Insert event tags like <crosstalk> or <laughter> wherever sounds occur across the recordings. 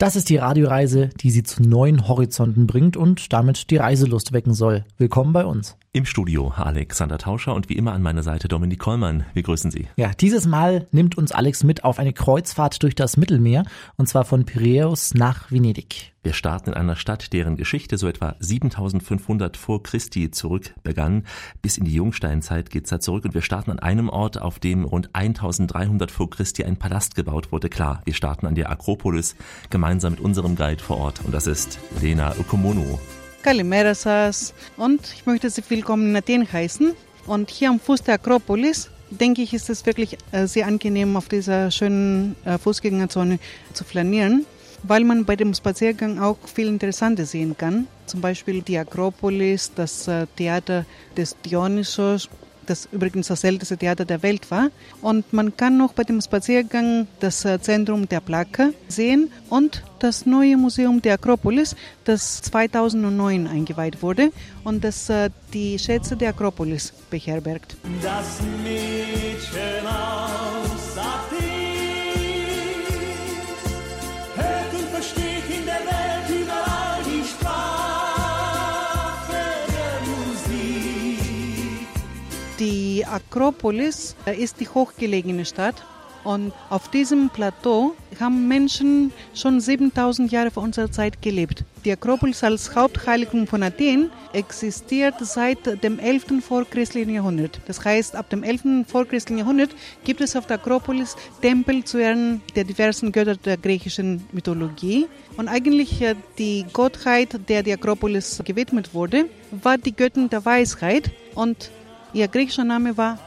Das ist die Radioreise, die Sie zu neuen Horizonten bringt und damit die Reiselust wecken soll. Willkommen bei uns. Im Studio Alexander Tauscher und wie immer an meiner Seite Dominik Kollmann. Wir grüßen Sie. Ja, dieses Mal nimmt uns Alex mit auf eine Kreuzfahrt durch das Mittelmeer und zwar von Piräus nach Venedig. Wir starten in einer Stadt, deren Geschichte so etwa 7500 vor Christi zurück begann. Bis in die Jungsteinzeit geht's da zurück und wir starten an einem Ort, auf dem rund 1300 vor Christi ein Palast gebaut wurde. Klar, wir starten an der Akropolis gemeinsam mit unserem Guide vor Ort und das ist Lena Ökomono. Kalimera Sas. Und ich möchte Sie willkommen in Athen heißen. Und hier am Fuß der Akropolis, denke ich, ist es wirklich äh, sehr angenehm, auf dieser schönen äh, Fußgängerzone zu flanieren, weil man bei dem Spaziergang auch viel Interessantes sehen kann. Zum Beispiel die Akropolis, das äh, Theater des Dionysos das übrigens das älteste Theater der Welt war. Und man kann noch bei dem Spaziergang das äh, Zentrum der Plaka sehen und das neue Museum der Akropolis, das 2009 eingeweiht wurde und das äh, die Schätze der Akropolis beherbergt. Das Mädchen aus Die Akropolis ist die hochgelegene Stadt und auf diesem Plateau haben Menschen schon 7000 Jahre vor unserer Zeit gelebt. Die Akropolis als Hauptheiligung von Athen existiert seit dem 11. vorchristlichen Jahrhundert. Das heißt, ab dem 11. vorchristlichen Jahrhundert gibt es auf der Akropolis Tempel zu Ehren der diversen Götter der griechischen Mythologie. Und eigentlich äh, die Gottheit, der die Akropolis gewidmet wurde, war die Göttin der Weisheit und Ihr griechischer Name war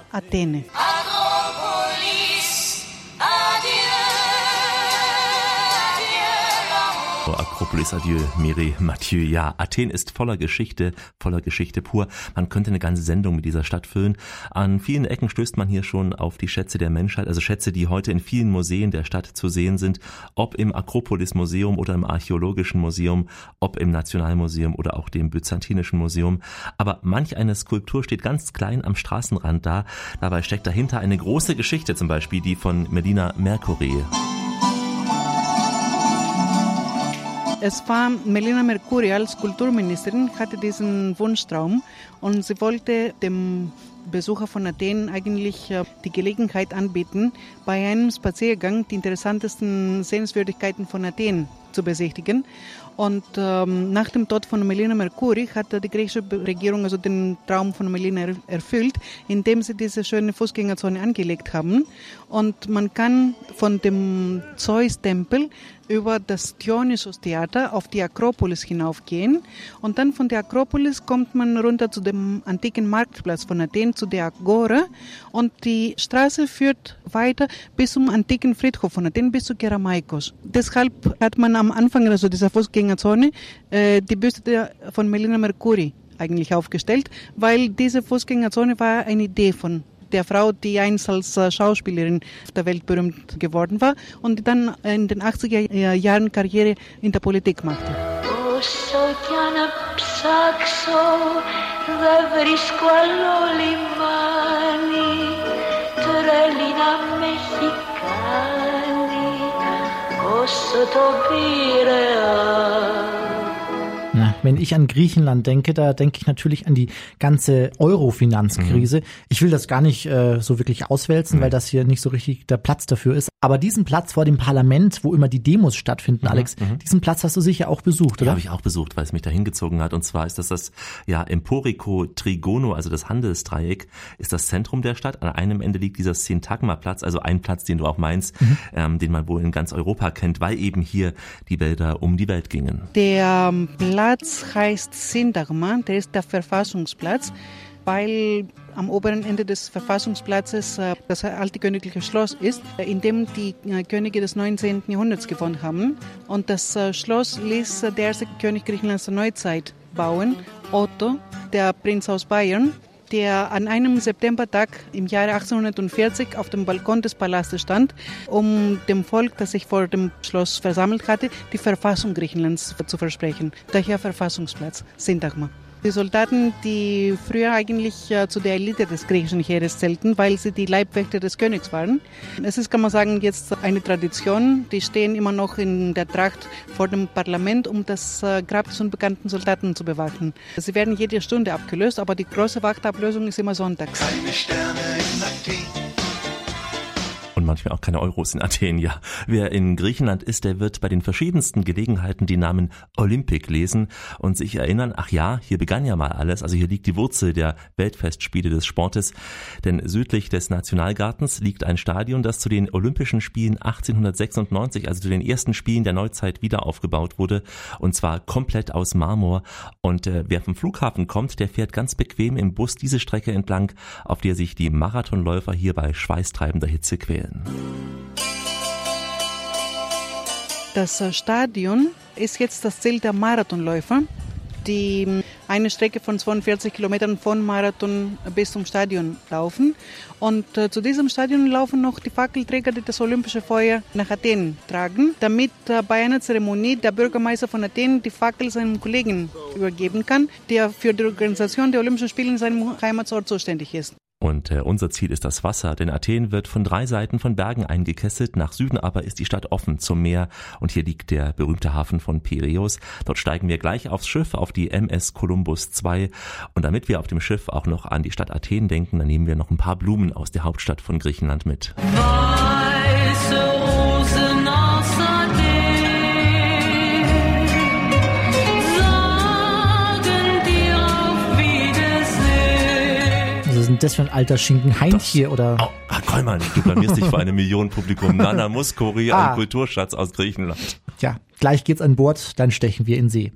Akropolis Adieu, Miri Mathieu. Ja, Athen ist voller Geschichte, voller Geschichte pur. Man könnte eine ganze Sendung mit dieser Stadt füllen. An vielen Ecken stößt man hier schon auf die Schätze der Menschheit, also Schätze, die heute in vielen Museen der Stadt zu sehen sind, ob im Akropolis Museum oder im Archäologischen Museum, ob im Nationalmuseum oder auch dem Byzantinischen Museum. Aber manch eine Skulptur steht ganz klein am Straßenrand da. Dabei steckt dahinter eine große Geschichte, zum Beispiel die von Medina Mercury. Es war Melina Mercuri als Kulturministerin, hatte diesen Wunschtraum und sie wollte dem Besucher von Athen eigentlich äh, die Gelegenheit anbieten, bei einem Spaziergang die interessantesten Sehenswürdigkeiten von Athen zu besichtigen. Und ähm, nach dem Tod von Melina Mercuri hat die griechische Regierung also den Traum von Melina erfüllt, indem sie diese schöne Fußgängerzone angelegt haben. Und man kann von dem Zeus-Tempel über das Dionysos-Theater auf die Akropolis hinaufgehen. Und dann von der Akropolis kommt man runter zu dem antiken Marktplatz von Athen, zu der Agora. Und die Straße führt weiter bis zum antiken Friedhof von Athen, bis zu Keramaikos. Deshalb hat man am Anfang also dieser Fußgängerzone äh, die Büste von Melina Mercuri eigentlich aufgestellt, weil diese Fußgängerzone war eine Idee von der Frau, die einst als äh, Schauspielerin auf der Welt berühmt geworden war und dann in den 80er Jahren Karriere in der Politik machte. Όσο κι αν ψάξω δεν βρίσκω άλλο λιμάνι τρέλη να με έχει κάνει όσο το πήρε wenn ich an Griechenland denke, da denke ich natürlich an die ganze Euro-Finanzkrise. Mhm. Ich will das gar nicht äh, so wirklich auswälzen, mhm. weil das hier nicht so richtig der Platz dafür ist. Aber diesen Platz vor dem Parlament, wo immer die Demos stattfinden, mhm. Alex, mhm. diesen Platz hast du sicher auch besucht, oder? Ja, habe ich auch besucht, weil es mich da hingezogen hat. Und zwar ist das das ja Emporico Trigono, also das Handelsdreieck, ist das Zentrum der Stadt. An einem Ende liegt dieser Syntagma-Platz, also ein Platz, den du auch meinst, mhm. ähm, den man wohl in ganz Europa kennt, weil eben hier die Wälder um die Welt gingen. Der Platz heißt Sintagma, der ist der Verfassungsplatz, weil am oberen Ende des Verfassungsplatzes äh, das alte königliche Schloss ist, in dem die äh, Könige des 19. Jahrhunderts gewohnt haben. Und das äh, Schloss ließ der erste König Griechenlands der Neuzeit bauen, Otto, der Prinz aus Bayern der an einem Septembertag im Jahre 1840 auf dem Balkon des Palastes stand, um dem Volk, das sich vor dem Schloss versammelt hatte, die Verfassung Griechenlands zu versprechen. Daher Verfassungsplatz, Syntagma. Die Soldaten, die früher eigentlich äh, zu der Elite des griechischen Heeres zählten, weil sie die Leibwächter des Königs waren. Es ist, kann man sagen, jetzt eine Tradition. Die stehen immer noch in der Tracht vor dem Parlament, um das äh, Grab des unbekannten Soldaten zu bewachen. Sie werden jede Stunde abgelöst, aber die große Wachtablösung ist immer sonntags. Keine Sterne in und manchmal auch keine Euros in Athen, ja. Wer in Griechenland ist, der wird bei den verschiedensten Gelegenheiten die Namen Olympic lesen und sich erinnern, ach ja, hier begann ja mal alles, also hier liegt die Wurzel der Weltfestspiele des Sportes, denn südlich des Nationalgartens liegt ein Stadion, das zu den Olympischen Spielen 1896, also zu den ersten Spielen der Neuzeit wieder aufgebaut wurde. Und zwar komplett aus Marmor. Und äh, wer vom Flughafen kommt, der fährt ganz bequem im Bus diese Strecke entlang, auf der sich die Marathonläufer hier bei schweißtreibender Hitze quälen werden. Das Stadion ist jetzt das Ziel der Marathonläufer, die eine Strecke von 42 Kilometern von Marathon bis zum Stadion laufen. Und äh, zu diesem Stadion laufen noch die Fackelträger, die das Olympische Feuer nach Athen tragen, damit äh, bei einer Zeremonie der Bürgermeister von Athen die Fackel seinem Kollegen übergeben kann, der für die Organisation der Olympischen Spiele in seinem Heimatort zuständig ist. Und äh, unser Ziel ist das Wasser, denn Athen wird von drei Seiten von Bergen eingekesselt, nach Süden aber ist die Stadt offen zum Meer und hier liegt der berühmte Hafen von Piräus. Dort steigen wir gleich aufs Schiff, auf die MS Columbus 2 und damit wir auf dem Schiff auch noch an die Stadt Athen denken, dann nehmen wir noch ein paar Blumen aus der Hauptstadt von Griechenland mit. Weiße Sind das für ein alter Schinken? Heintje oder? Oh, ach, Kollmann, du blamierst dich vor einem Millionenpublikum. Nana Muskori, ah. ein Kulturschatz aus Griechenland. Ja, gleich geht's an Bord, dann stechen wir in See.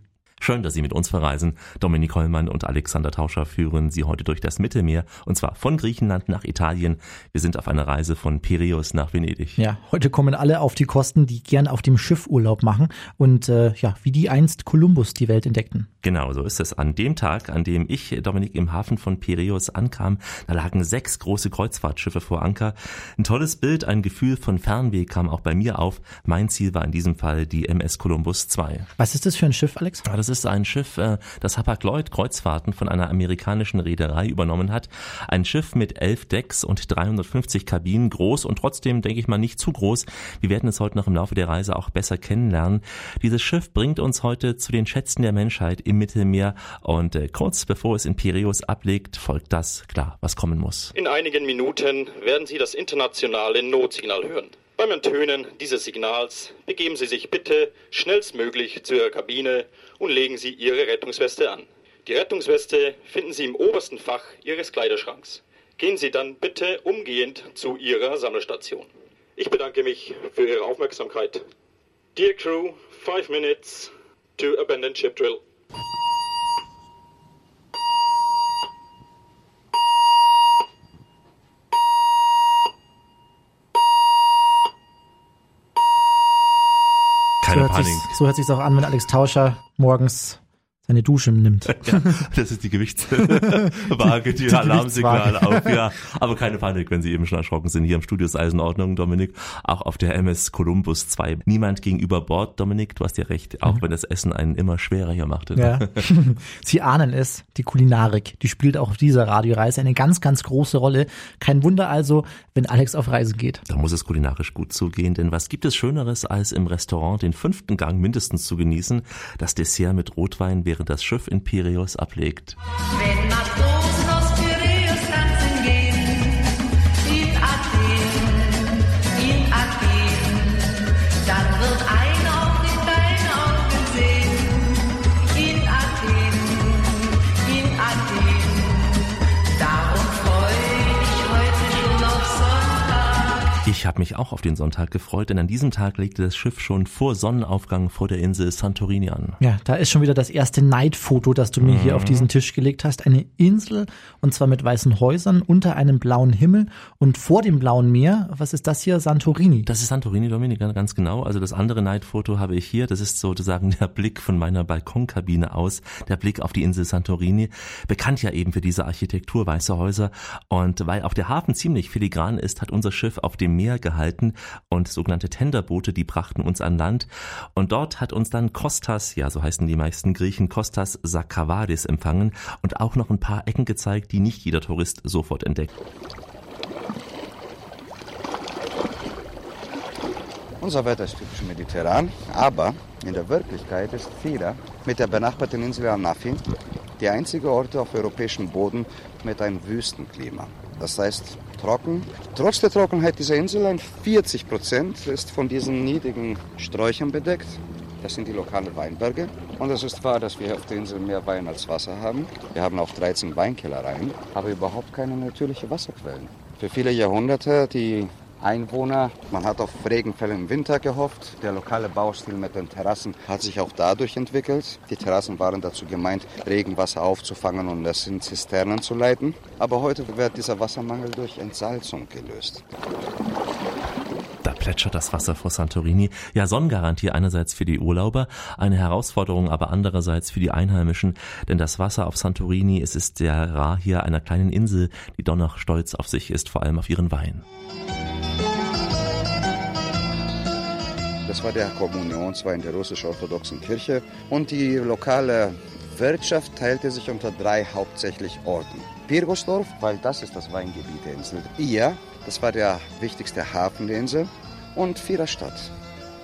Schön, dass Sie mit uns verreisen. Dominik Hollmann und Alexander Tauscher führen Sie heute durch das Mittelmeer und zwar von Griechenland nach Italien. Wir sind auf einer Reise von Piräus nach Venedig. Ja, heute kommen alle auf die Kosten, die gern auf dem Schiff Urlaub machen und äh, ja, wie die einst Kolumbus die Welt entdeckten. Genau, so ist es. An dem Tag, an dem ich, Dominik, im Hafen von Piräus ankam, da lagen sechs große Kreuzfahrtschiffe vor Anker. Ein tolles Bild, ein Gefühl von Fernweh kam auch bei mir auf. Mein Ziel war in diesem Fall die MS Columbus 2. Was ist das für ein Schiff, Alex? Ja, das ist ein Schiff, äh, das Hapag-Lloyd Kreuzfahrten von einer amerikanischen Reederei übernommen hat. Ein Schiff mit elf Decks und 350 Kabinen, groß und trotzdem, denke ich mal, nicht zu groß. Wir werden es heute noch im Laufe der Reise auch besser kennenlernen. Dieses Schiff bringt uns heute zu den Schätzen der Menschheit im Mittelmeer und äh, kurz bevor es in Piräus ablegt, folgt das, klar, was kommen muss. In einigen Minuten werden Sie das internationale Notsignal hören. Beim Entönen dieses Signals begeben Sie sich bitte schnellstmöglich zu Ihrer Kabine und legen Sie Ihre Rettungsweste an. Die Rettungsweste finden Sie im obersten Fach Ihres Kleiderschranks. Gehen Sie dann bitte umgehend zu Ihrer Sammelstation. Ich bedanke mich für Ihre Aufmerksamkeit. Dear Crew, five minutes to abandon ship drill. Panik. Sich, so hört sich's auch an, wenn Alex Tauscher morgens seine Dusche nimmt. <laughs> Ja, das ist die Gewichtswaage, <laughs> die, die Alarmsignale auf. Ja, aber keine Panik, wenn Sie eben schon erschrocken sind. Hier im Studio ist Eisenordnung, Dominik. Auch auf der MS Columbus 2. Niemand gegenüber Bord, Dominik. Du hast ja recht. Auch mhm. wenn das Essen einen immer schwerer hier macht. Ja. <laughs> Sie ahnen es. Die Kulinarik, die spielt auch auf dieser Radioreise eine ganz, ganz große Rolle. Kein Wunder also, wenn Alex auf Reisen geht. Da muss es kulinarisch gut zugehen, denn was gibt es Schöneres, als im Restaurant den fünften Gang mindestens zu genießen? Das Dessert mit Rotwein während das Schiff in Piräus ablegt. Wenn Ich habe mich auch auf den Sonntag gefreut, denn an diesem Tag legte das Schiff schon vor Sonnenaufgang vor der Insel Santorini an. Ja, da ist schon wieder das erste Neidfoto, das du mir mhm. hier auf diesen Tisch gelegt hast. Eine Insel und zwar mit weißen Häusern unter einem blauen Himmel und vor dem blauen Meer. Was ist das hier? Santorini. Das ist Santorini, Dominik, ganz genau. Also das andere Neidfoto habe ich hier. Das ist sozusagen der Blick von meiner Balkonkabine aus, der Blick auf die Insel Santorini. Bekannt ja eben für diese Architektur, weiße Häuser. Und weil auch der Hafen ziemlich filigran ist, hat unser Schiff auf dem Meer Meer gehalten und sogenannte Tenderboote, die brachten uns an Land. Und dort hat uns dann Kostas, ja so heißen die meisten Griechen, Kostas Sakavadis empfangen und auch noch ein paar Ecken gezeigt, die nicht jeder Tourist sofort entdeckt. Unser Wetter ist typisch mediterran, aber in der Wirklichkeit ist Fira mit der benachbarten Insel Anafi die einzige Ort auf europäischem Boden mit einem Wüstenklima. Das heißt trocken. Trotz der Trockenheit dieser Insel, ein 40 Prozent ist von diesen niedrigen Sträuchern bedeckt. Das sind die lokalen Weinberge. Und es ist wahr, dass wir auf der Insel mehr Wein als Wasser haben. Wir haben auch 13 Weinkellereien, aber überhaupt keine natürlichen Wasserquellen. Für viele Jahrhunderte die Einwohner. Man hat auf Regenfälle im Winter gehofft. Der lokale Baustil mit den Terrassen hat sich auch dadurch entwickelt. Die Terrassen waren dazu gemeint, Regenwasser aufzufangen und es in Zisternen zu leiten. Aber heute wird dieser Wassermangel durch Entsalzung gelöst. Da plätschert das Wasser vor Santorini. Ja, Sonnengarantie einerseits für die Urlauber, eine Herausforderung aber andererseits für die Einheimischen, denn das Wasser auf Santorini, es ist sehr rar hier einer kleinen Insel, die doch noch stolz auf sich ist, vor allem auf ihren Wein. Das war der Kommunionswein der russisch-orthodoxen Kirche. Und die lokale Wirtschaft teilte sich unter drei hauptsächlich Orten. Pirgosdorf, weil das ist das Weingebiet der Insel. Ia, das war der wichtigste Hafen der Insel. Und Viererstadt.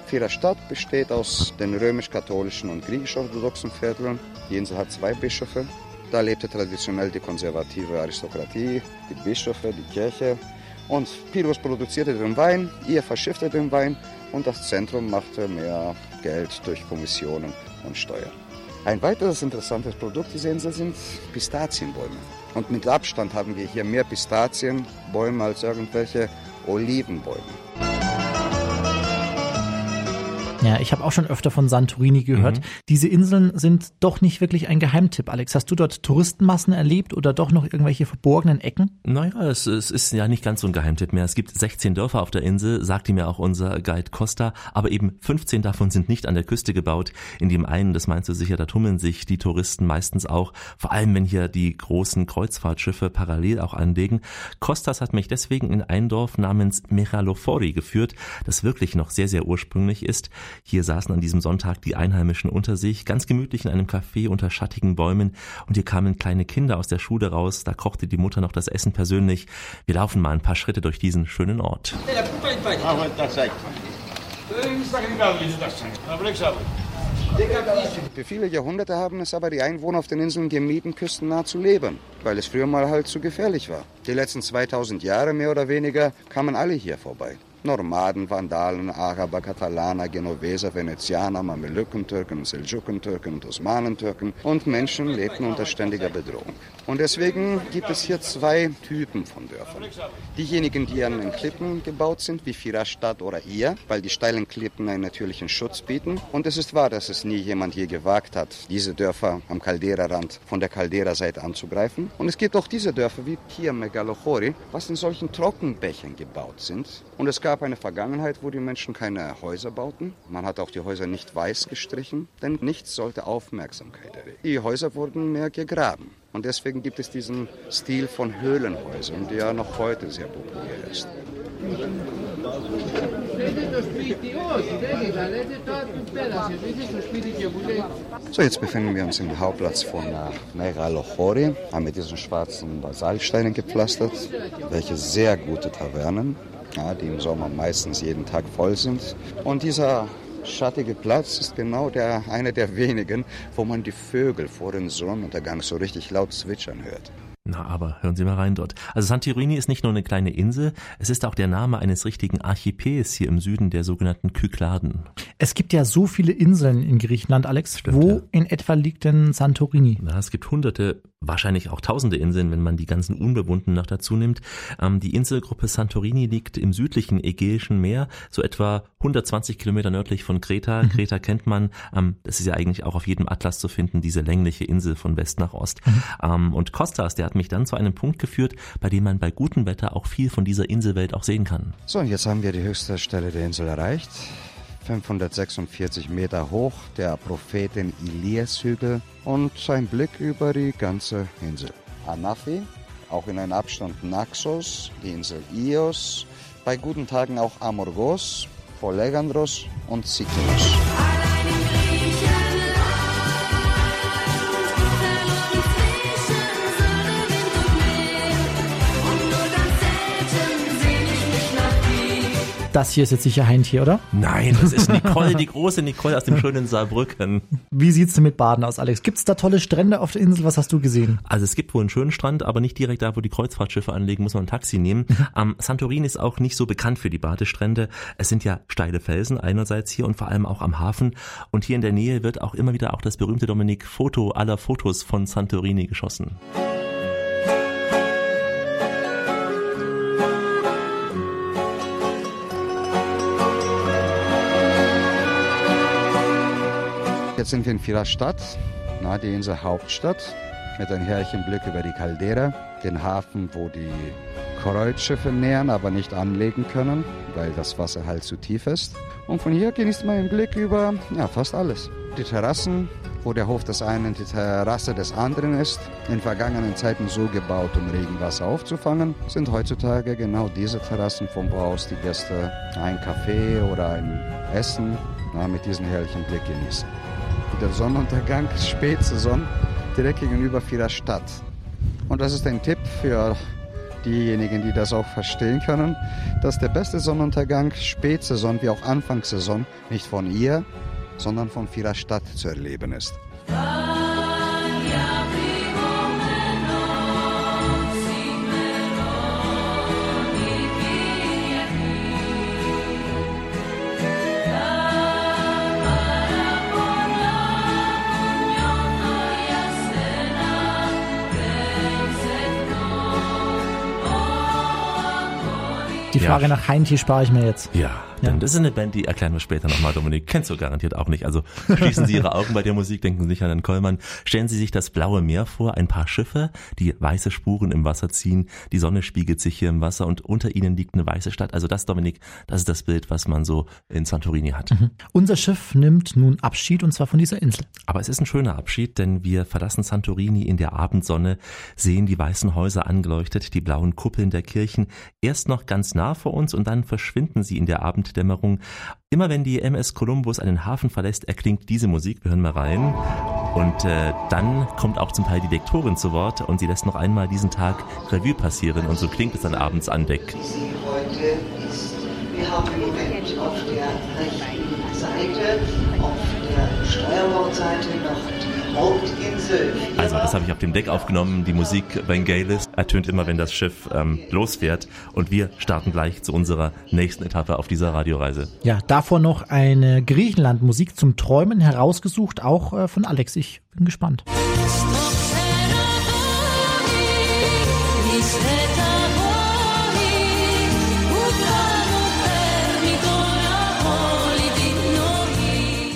Viererstadt besteht aus den römisch-katholischen und griechisch-orthodoxen Vierteln. Die Insel hat zwei Bischöfe. Da lebte traditionell die konservative Aristokratie, die Bischöfe, die Kirche. Und Pyrgos produzierte den Wein, ihr verschiffte den Wein und das Zentrum machte mehr Geld durch Kommissionen und Steuern. Ein weiteres interessantes Produkt dieser Insel sind Pistazienbäume. Und mit Abstand haben wir hier mehr Pistazienbäume als irgendwelche Olivenbäume. Ja, ich habe auch schon öfter von Santorini gehört. Mhm. Diese Inseln sind doch nicht wirklich ein Geheimtipp, Alex. Hast du dort Touristenmassen erlebt oder doch noch irgendwelche verborgenen Ecken? Naja, es, es ist ja nicht ganz so ein Geheimtipp mehr. Es gibt 16 Dörfer auf der Insel, sagte mir auch unser Guide Costa, aber eben 15 davon sind nicht an der Küste gebaut. In dem einen, das meinst du sicher, da tummeln sich die Touristen meistens auch, vor allem wenn hier die großen Kreuzfahrtschiffe parallel auch anlegen. Costas hat mich deswegen in ein Dorf namens Meralofori geführt, das wirklich noch sehr, sehr ursprünglich ist. Hier saßen an diesem Sonntag die Einheimischen unter sich, ganz gemütlich in einem Café unter schattigen Bäumen und hier kamen kleine Kinder aus der Schule raus, da kochte die Mutter noch das Essen persönlich. Wir laufen mal ein paar Schritte durch diesen schönen Ort. Für viele Jahrhunderte haben es aber die Einwohner auf den Inseln gemieden, küstennah zu leben, weil es früher mal halt zu gefährlich war. Die letzten 2000 Jahre mehr oder weniger kamen alle hier vorbei. Nomaden, Vandalen, Araber, Katalaner, Genoveser, Venezianer, Mamelukentürken, Seljukentürken und Osmanentürken und Menschen lebten unter ständiger Bedrohung. Und deswegen gibt es hier zwei Typen von Dörfern. Diejenigen, die an den Klippen gebaut sind, wie Firastadt oder Ia, weil die steilen Klippen einen natürlichen Schutz bieten. Und es ist wahr, dass es nie jemand hier gewagt hat, diese Dörfer am Caldera-Rand von der Caldera-Seite anzugreifen. Und es gibt auch diese Dörfer wie hier Megalochori, was in solchen Trockenbächen gebaut sind. Und es gab eine Vergangenheit, wo die Menschen keine Häuser bauten. Man hat auch die Häuser nicht weiß gestrichen, denn nichts sollte Aufmerksamkeit erregen. Die Häuser wurden mehr gegraben. Und deswegen gibt es diesen Stil von Höhlenhäusern, der noch heute sehr populär ist. So, jetzt befinden wir uns im Hauptplatz von Megalochori, haben mit diesen schwarzen Basaltsteinen gepflastert, welche sehr gute Tavernen, ja, die im Sommer meistens jeden Tag voll sind. Und dieser schattige Platz ist genau der, einer der wenigen, wo man die Vögel vor dem Sonnenuntergang so richtig laut zwitschern hört. Na, aber hören Sie mal rein dort. Also Santorini ist nicht nur eine kleine Insel, es ist auch der Name eines richtigen Archipels hier im Süden der sogenannten Kykladen. Es gibt ja so viele Inseln in Griechenland, Alex. Stimmt, Wo ja. in etwa liegt denn Santorini? Na, es gibt hunderte, wahrscheinlich auch tausende Inseln, wenn man die ganzen Unbewohnten noch dazu nimmt. Ähm, die Inselgruppe Santorini liegt im südlichen Ägäischen Meer, so etwa 120 Kilometer nördlich von Kreta. Mhm. Kreta kennt man, ähm, das ist ja eigentlich auch auf jedem Atlas zu finden, diese längliche Insel von West nach Ost. Mhm. Ähm, und Kostas, der hat mich dann zu einem Punkt geführt, bei dem man bei gutem Wetter auch viel von dieser Inselwelt auch sehen kann. So, und jetzt haben wir die höchste Stelle der Insel erreicht. 546 Meter hoch, der Prophetin Elias-Hügel und ein Blick über die ganze Insel. Anafi, auch in einem Abstand Naxos, die Insel Ios, bei guten Tagen auch Amorgos, Polegandros und Sikinos. Das hier ist jetzt sicher Heintje, oder? Nein, das ist <laughs> Nicole, die große Nicole aus dem schönen Saarbrücken. Wie sieht's denn mit Baden aus, Alex? Gibt's da tolle Strände auf der Insel? Was hast du gesehen? Also es gibt wohl einen schönen Strand, aber nicht direkt da, wo die Kreuzfahrtschiffe anlegen, muss man ein Taxi nehmen. Am Santorin ist auch nicht so bekannt für die Badestrände. Es sind ja steile Felsen einerseits hier und vor allem auch am Hafen. Und hier in der Nähe wird auch immer wieder auch das berühmte Dominik Foto aller Fotos von Santorini geschossen. Jetzt sind wir in Fierastadt, na, die Insel Hauptstadt, mit einem herrlichen Blick über die Caldera, den Hafen, wo die Kreuzschiffe nähern, aber nicht anlegen können, weil das Wasser halt zu tief ist. Und von hier genießt man den Blick über ja, fast alles. Die Terrassen, wo der Hof des einen die Terrasse des anderen ist, in vergangenen Zeiten so gebaut, um Regenwasser aufzufangen, sind heutzutage genau diese Terrassen, von wo aus die Gäste ein Kaffee oder ein Essen na, mit diesem herrlichen Blick genießen. Der Sonnenuntergang, Spätsaison, direkt gegenüber vieler Stadt. Und das ist ein Tipp für diejenigen, die das auch verstehen können, dass der beste Sonnenuntergang, Spätsaison wie auch Anfangssaison nicht von ihr, sondern von vieler Stadt zu erleben ist. Die Frage Ja. nach Heintje spare ich mir jetzt. Ja, denn das ist eine Band, die erklären wir später nochmal, Dominik. Kennst du garantiert auch nicht. Also schließen Sie Ihre Augen bei der Musik, denken Sie nicht an den Kollmann. Stellen Sie sich das blaue Meer vor, ein paar Schiffe, die weiße Spuren im Wasser ziehen. Die Sonne spiegelt sich hier im Wasser und unter ihnen liegt eine weiße Stadt. Also das, Dominik, das ist das Bild, was man so in Santorini hat. Unser Schiff nimmt nun Abschied und zwar von dieser Insel. Aber es ist ein schöner Abschied, denn wir verlassen Santorini in der Abendsonne, sehen die weißen Häuser angeleuchtet, die blauen Kuppeln der Kirchen, erst noch ganz nah vor uns und dann verschwinden sie in der Abenddämmerung. Immer wenn die MS Columbus einen Hafen verlässt, erklingt diese Musik. Wir hören mal rein. Und äh, dann kommt auch zum Teil die Lektorin zu Wort und sie lässt noch einmal diesen Tag Revue passieren und so klingt es dann abends an Deck. Heute ist, wir haben im Moment auf der rechten Seite, auf der Steuerbordseite noch die Hauptinsel. Also das habe ich auf dem Deck aufgenommen. Die Musik Vangelis ertönt immer, wenn das Schiff ähm, losfährt. Und wir starten gleich zu unserer nächsten Etappe auf dieser Radioreise. Ja, davor noch eine Griechenland-Musik zum Träumen herausgesucht, auch äh, von Alex. Ich bin gespannt.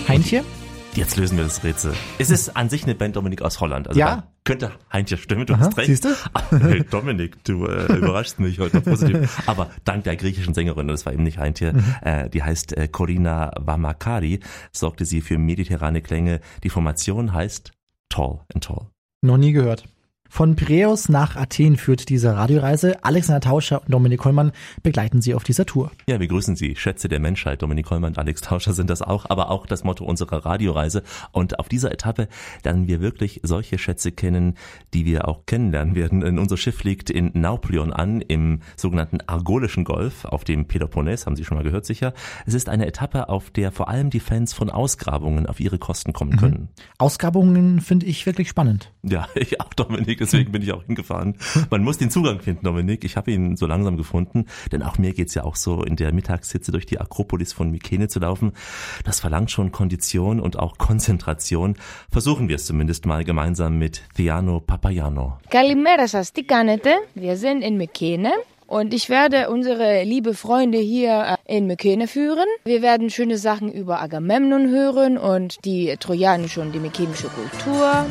Heintje? Jetzt lösen wir das Rätsel. Es ist an sich eine Band Dominik aus Holland. Also Ja. könnte Heintje stimmen, du Aha, hast recht. siehst du? Hey, Dominik, du äh, überraschst mich heute positiv. Aber dank der griechischen Sängerin, das war eben nicht Heintje, Mhm. äh, die heißt äh, Corina Vamakari, sorgte sie für mediterrane Klänge. Die Formation heißt Tall and Tall. Noch nie gehört. Von Piräus nach Athen führt diese Radioreise. Alexander Tauscher und Dominik Kollmann begleiten Sie auf dieser Tour. Ja, wir grüßen Sie. Schätze der Menschheit. Dominik Kollmann und Alex Tauscher sind das auch, aber auch das Motto unserer Radioreise. Und auf dieser Etappe lernen wir wirklich solche Schätze kennen, die wir auch kennenlernen werden. Denn unser Schiff liegt in Nauplion an, im sogenannten Argolischen Golf, auf dem Peloponnes, haben Sie schon mal gehört sicher. Es ist eine Etappe, auf der vor allem die Fans von Ausgrabungen auf ihre Kosten kommen können. Ausgrabungen finde ich wirklich spannend. Ja, <laughs> ich auch, Dominik, deswegen bin ich auch hingefahren. Man muss den Zugang finden, Dominik. Ich habe ihn so langsam gefunden, denn auch mir geht's ja auch so, in der Mittagshitze durch die Akropolis von Mykene zu laufen. Das verlangt schon Kondition und auch Konzentration. Versuchen wir es zumindest mal gemeinsam mit Theano Papayano. Kalimera σας, τι κάνετε? Wir sind in Mykene und ich werde unsere liebe Freunde hier äh, in Mykene führen. Wir werden schöne Sachen über Agamemnon hören und die trojanische und die mykenische Kultur.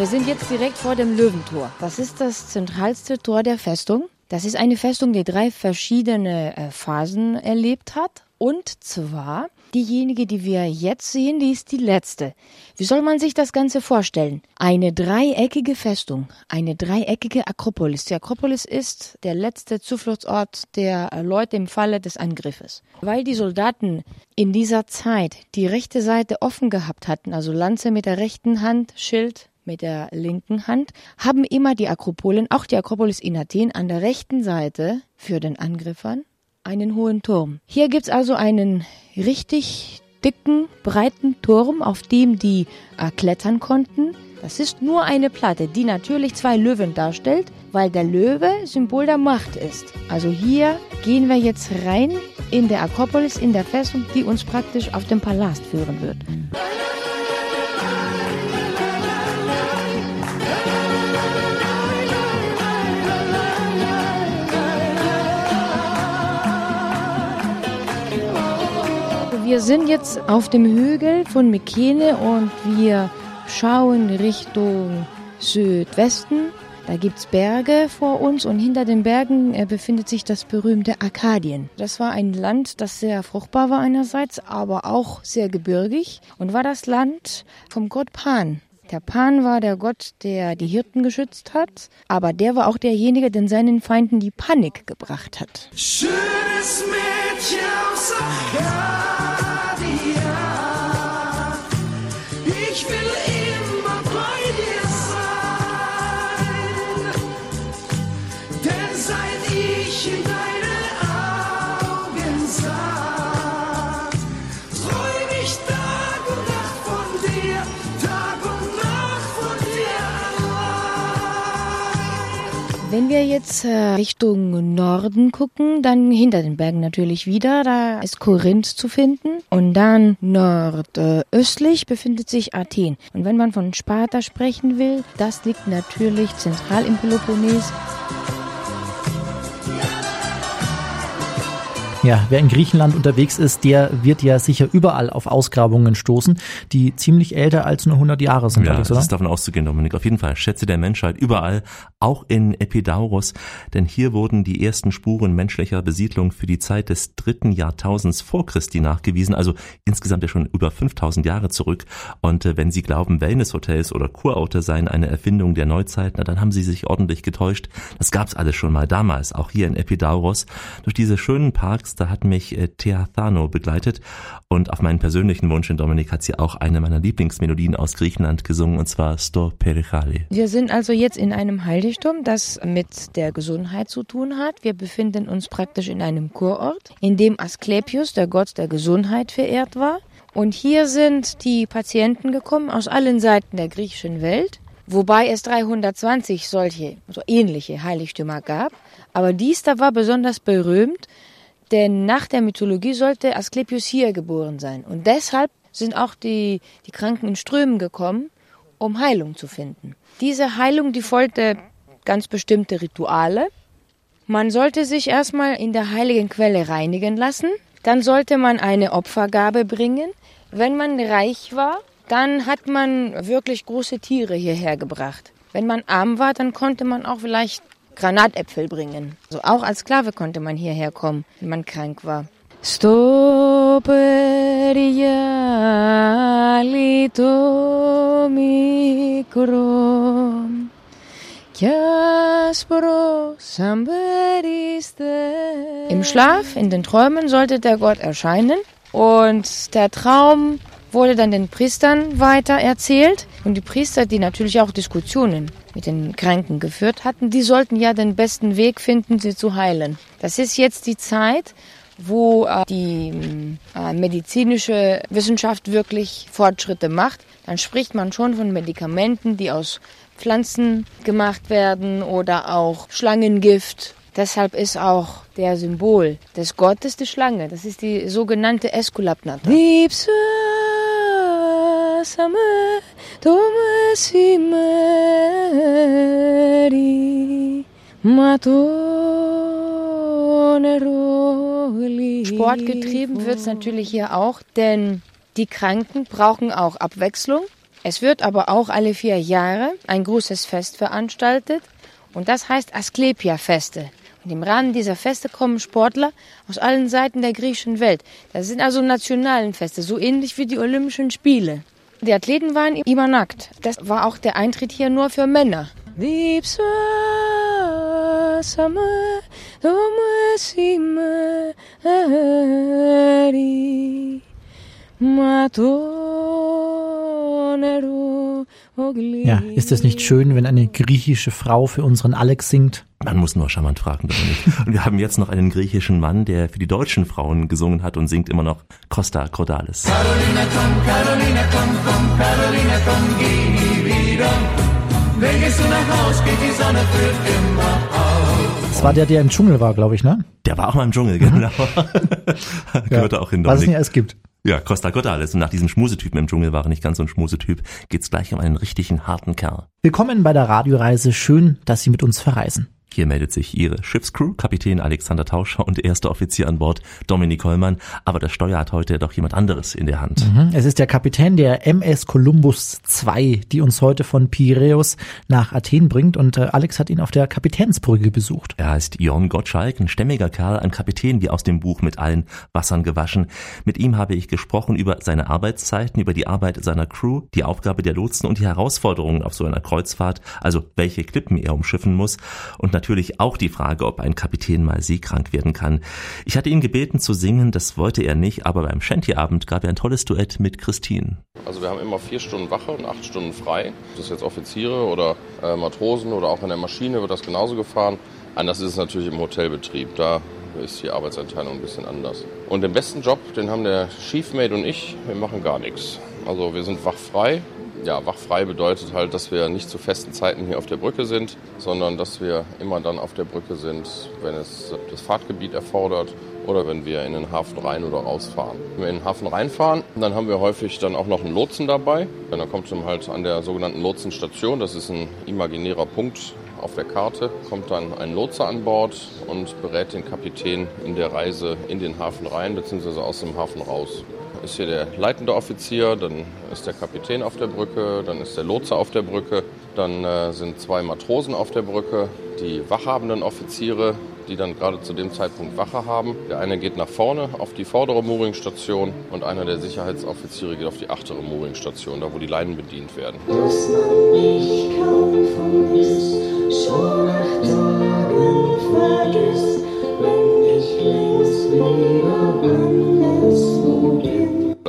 Wir sind jetzt direkt vor dem Löwentor. Das ist das zentralste Tor der Festung. Das ist eine Festung, die drei verschiedene äh, Phasen erlebt hat. Und zwar, diejenige, die wir jetzt sehen, die ist die letzte. Wie soll man sich das Ganze vorstellen? Eine dreieckige Festung, eine dreieckige Akropolis. Die Akropolis ist der letzte Zufluchtsort der Leute im Falle des Angriffes. Weil die Soldaten in dieser Zeit die rechte Seite offen gehabt hatten, also Lanze mit der rechten Hand, Schild mit der linken Hand, haben immer die Akropolen, auch die Akropolis in Athen, an der rechten Seite für den Angriffern einen hohen Turm. Hier gibt's also einen richtig dicken, breiten Turm, auf dem die äh, klettern konnten. Das ist nur eine Platte, die natürlich zwei Löwen darstellt, weil der Löwe Symbol der Macht ist. Also hier gehen wir jetzt rein in der Akropolis, in der Festung, die uns praktisch auf den Palast führen wird. Wir sind jetzt auf dem Hügel von Mykene und wir schauen Richtung Südwesten. Da gibt's Berge vor uns und hinter den Bergen äh, befindet sich das berühmte Arkadien. Das war ein Land, das sehr fruchtbar war einerseits, aber auch sehr gebirgig und war das Land vom Gott Pan. Der Pan war der Gott, der die Hirten geschützt hat, aber der war auch derjenige, der seinen Feinden die Panik gebracht hat. Schönes Mädchen aus Wenn wir jetzt äh, Richtung Norden gucken, dann hinter den Bergen natürlich wieder, da ist Korinth zu finden. Und dann nordöstlich befindet sich Athen. Und wenn man von Sparta sprechen will, das liegt natürlich zentral im Peloponnes. Ja, wer in Griechenland unterwegs ist, der wird ja sicher überall auf Ausgrabungen stoßen, die ziemlich älter als nur 100 Jahre sind. Ja, das ist davon auszugehen, Dominik. Auf jeden Fall Schätze der Menschheit überall, auch in Epidaurus, denn hier wurden die ersten Spuren menschlicher Besiedlung für die Zeit des dritten Jahrtausends vor Christi nachgewiesen, also insgesamt ja schon über 5000 Jahre zurück. Und äh, wenn Sie glauben, Wellnesshotels oder Kurorte seien eine Erfindung der Neuzeit, na, dann haben Sie sich ordentlich getäuscht. Das gab's alles schon mal damals, auch hier in Epidaurus. Durch diese schönen Parks Text, da hat mich äh, Thea Thano begleitet und auf meinen persönlichen Wunsch in Dominik hat sie auch eine meiner Lieblingsmelodien aus Griechenland gesungen und zwar Sto Perichali. Wir sind also jetzt in einem Heiligtum, das mit der Gesundheit zu tun hat. Wir befinden uns praktisch in einem Kurort, in dem Asklepios, der Gott der Gesundheit, verehrt war. Und hier sind die Patienten gekommen aus allen Seiten der griechischen Welt, wobei es 320 solche, so ähnliche Heiligtümer gab. Aber dies da war besonders berühmt, denn nach der Mythologie sollte Asklepios hier geboren sein. Und deshalb sind auch die, die Kranken in Strömen gekommen, um Heilung zu finden. Diese Heilung, die folgte ganz bestimmte Rituale. Man sollte sich erstmal in der heiligen Quelle reinigen lassen. Dann sollte man eine Opfergabe bringen. Wenn man reich war, dann hat man wirklich große Tiere hierher gebracht. Wenn man arm war, dann konnte man auch vielleicht Granatäpfel bringen. Also auch als Sklave konnte man hierher kommen, wenn man krank war. Im Schlaf, in den Träumen sollte der Gott erscheinen und der Traum wurde dann den Priestern weiter erzählt und die Priester, die natürlich auch Diskussionen mit den Kranken geführt hatten, die sollten ja den besten Weg finden, sie zu heilen. Das ist jetzt die Zeit, wo äh, die mm, äh, medizinische Wissenschaft wirklich Fortschritte macht. Dann spricht man schon von Medikamenten, die aus Pflanzen gemacht werden oder auch Schlangengift. Deshalb ist auch der Symbol des Gottes die Schlange. Das ist die sogenannte Esculapnata. Deep summer. Thomas e Mary Sportgetrieben wird es natürlich hier auch, denn die Kranken brauchen auch Abwechslung. Es wird aber auch alle vier Jahre ein großes Fest veranstaltet und das heißt Asklepia-Feste. Und im Rahmen dieser Feste kommen Sportler aus allen Seiten der griechischen Welt. Das sind also nationalen Feste, so ähnlich wie die Olympischen Spiele. Die Athleten waren immer nackt. Das war auch der Eintritt hier nur für Männer. Ja, ist es nicht schön, wenn eine griechische Frau für unseren Alex singt? Man muss nur charmant fragen, Dominik. <laughs> Und wir haben jetzt noch einen griechischen Mann, der für die deutschen Frauen gesungen hat und singt immer noch Costa Cordalis. Carolina, komm, Carolina, komm, komm, Carolina, komm, geh nie wieder. Wenn gehst du nach Haus, geht die Sonne für immer auf. Das war der, der im Dschungel war, glaube ich, ne? Der war auch mal im Dschungel, <laughs> genau. <laughs> Gehört ja, auch hin, Dominik. Was es nicht alles gibt. Ja, Costa Cordalis. Und nach diesem Schmusetypen im Dschungel war er nicht ganz so ein Schmusetyp, geht's gleich um einen richtigen harten Kerl. Willkommen bei der Radioreise. Schön, dass Sie mit uns verreisen. Hier meldet sich Ihre Schiffscrew, Kapitän Alexander Tauscher und erster Offizier an Bord Dominik Hollmann. Aber das Steuer hat heute doch jemand anderes in der Hand. Mhm. Es ist der Kapitän der MS Columbus 2, die uns heute von Piräus nach Athen bringt. Und äh, Alex hat ihn auf der Kapitänsbrücke besucht. Er heißt Jon Gottschalk, ein stämmiger Kerl, ein Kapitän wie aus dem Buch mit allen Wassern gewaschen. Mit ihm habe ich gesprochen über seine Arbeitszeiten, über die Arbeit seiner Crew, die Aufgabe der Lotsen und die Herausforderungen auf so einer Kreuzfahrt, also welche Klippen er umschiffen muss und natürlich auch die Frage, ob ein Kapitän mal seekrank werden kann. Ich hatte ihn gebeten zu singen, das wollte er nicht, aber beim Shanty-Abend gab er ein tolles Duett mit Christine. Also wir haben immer vier Stunden Wache und acht Stunden frei. Das ist jetzt Offiziere oder äh, Matrosen oder auch in der Maschine wird das genauso gefahren. Anders ist es natürlich im Hotelbetrieb. Da ist die Arbeitsanteilung ein bisschen anders. Und den besten Job, den haben der Chiefmate und ich. Wir machen gar nichts. Also wir sind wachfrei ja, wachfrei bedeutet halt, dass wir nicht zu festen Zeiten hier auf der Brücke sind, sondern dass wir immer dann auf der Brücke sind, wenn es das Fahrtgebiet erfordert oder wenn wir in den Hafen rein oder rausfahren. Wenn wir in den Hafen reinfahren, dann haben wir häufig dann auch noch einen Lotsen dabei. Dann kommt dann halt an der sogenannten Lotsenstation, das ist ein imaginärer Punkt auf der Karte, kommt dann ein Lotse an Bord und berät den Kapitän in der Reise in den Hafen rein bzw. aus dem Hafen raus ist hier der leitende Offizier, dann ist der Kapitän auf der Brücke, dann ist der Lotse auf der Brücke, dann äh, sind zwei Matrosen auf der Brücke, die wachhabenden Offiziere, die dann gerade zu dem Zeitpunkt Wache haben. Der eine geht nach vorne auf die vordere Mooringstation und einer der Sicherheitsoffiziere geht auf die achtere Mooringstation, da wo die Leinen bedient werden. Dass man mich kaum vermisst, schon nach Tagen vergisst, wenn ich anderswo bin.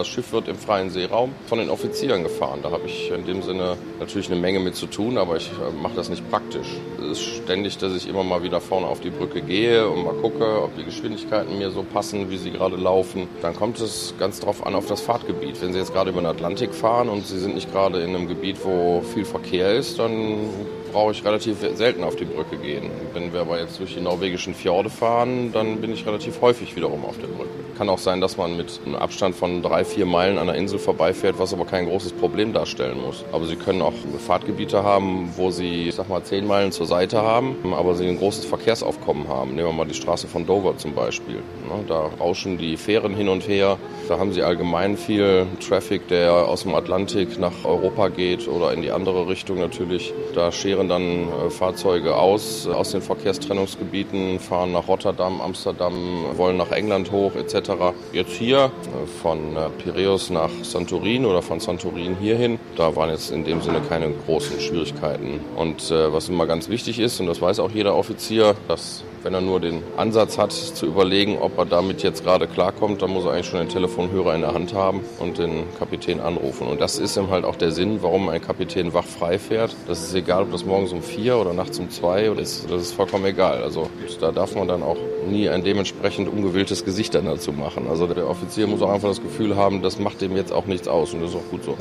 Das Schiff wird im freien Seeraum von den Offizieren gefahren. Da habe ich in dem Sinne natürlich eine Menge mit zu tun, aber ich äh, mache das nicht praktisch. Es ist ständig, dass ich immer mal wieder vorne auf die Brücke gehe und mal gucke, ob die Geschwindigkeiten mir so passen, wie sie gerade laufen. Dann kommt es ganz drauf an auf das Fahrtgebiet. Wenn Sie jetzt gerade über den Atlantik fahren und Sie sind nicht gerade in einem Gebiet, wo viel Verkehr ist, dann brauche ich relativ selten auf die Brücke gehen. Wenn wir aber jetzt durch die norwegischen Fjorde fahren, dann bin ich relativ häufig wiederum auf der Brücke. Kann auch sein, dass man mit einem Abstand von drei, vier Meilen an der Insel vorbeifährt, was aber kein großes Problem darstellen muss. Aber Sie können auch Fahrtgebiete haben, wo Sie, ich sag mal, zehn Meilen zur Seite haben, aber Sie ein großes Verkehrsaufkommen haben. Nehmen wir mal die Straße von Dover zum Beispiel. Ne, da rauschen die Fähren hin und her. Da haben Sie allgemein viel Traffic, der aus dem Atlantik nach Europa geht oder in die andere Richtung natürlich. Da scheren dann äh, Fahrzeuge aus, aus den Verkehrstrennungsgebieten, fahren nach Rotterdam, Amsterdam, wollen nach England hoch etc. Jetzt hier äh, von äh, Piräus nach Santorin oder von Santorin hierhin, da waren jetzt in dem Sinne keine großen Schwierigkeiten. Und was immer ganz wichtig ist, und das weiß auch jeder Offizier, dass wenn er nur den Ansatz hat, zu überlegen, ob er damit jetzt gerade klarkommt, dann muss er eigentlich schon den Telefonhörer in der Hand haben und den Kapitän anrufen. Und das ist ihm halt auch der Sinn, warum ein Kapitän wachfrei fährt. Das ist egal, ob das morgens um vier oder nachts um zwei ist, das ist vollkommen egal. Also da darf man dann auch nie ein dementsprechend ungewilltes Gesicht dann dazu machen. Also der Offizier muss auch einfach das Gefühl haben, das macht dem jetzt auch nichts aus und das ist auch gut so.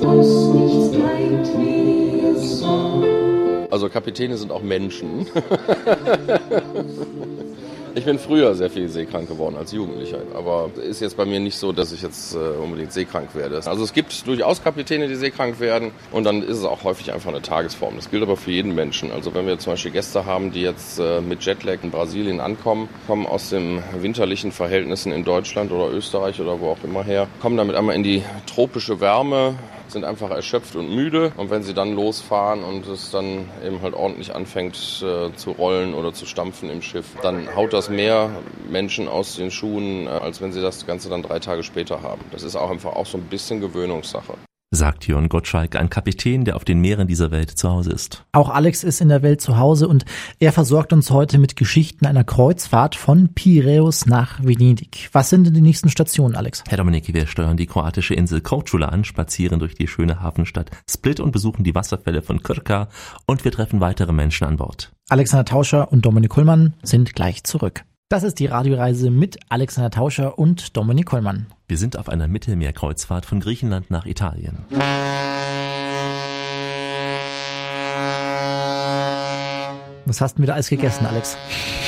Also Kapitäne sind auch Menschen. <laughs> Ich bin früher sehr viel seekrank geworden als Jugendlicher, aber ist jetzt bei mir nicht so, dass ich jetzt äh, unbedingt seekrank werde. Also es gibt durchaus Kapitäne, die seekrank werden und dann ist es auch häufig einfach eine Tagesform. Das gilt aber für jeden Menschen. Also wenn wir zum Beispiel Gäste haben, die jetzt äh, mit Jetlag in Brasilien ankommen, kommen aus den winterlichen Verhältnissen in Deutschland oder Österreich oder wo auch immer her, kommen damit einmal in die tropische Wärme, sind einfach erschöpft und müde. Und wenn sie dann losfahren und es dann eben halt ordentlich anfängt äh, zu rollen oder zu stampfen im Schiff, dann haut das mehr Menschen aus den Schuhen, äh, als wenn sie das Ganze dann drei Tage später haben. Das ist auch einfach auch so ein bisschen Gewöhnungssache sagt Jörn Gottschalk, ein Kapitän, der auf den Meeren dieser Welt zu Hause ist. Auch Alex ist in der Welt zu Hause und er versorgt uns heute mit Geschichten einer Kreuzfahrt von Piräus nach Venedig. Was sind denn die nächsten Stationen, Alex? Herr Dominik, wir steuern die kroatische Insel Korčula an, spazieren durch die schöne Hafenstadt Split und besuchen die Wasserfälle von Krka und wir treffen weitere Menschen an Bord. Alexander Tauscher und Dominik Kullmann sind gleich zurück. Das ist die Radioreise mit Alexander Tauscher und Dominik Kollmann. Wir sind auf einer Mittelmeerkreuzfahrt von Griechenland nach Italien. Was hast du wieder alles gegessen, Alex?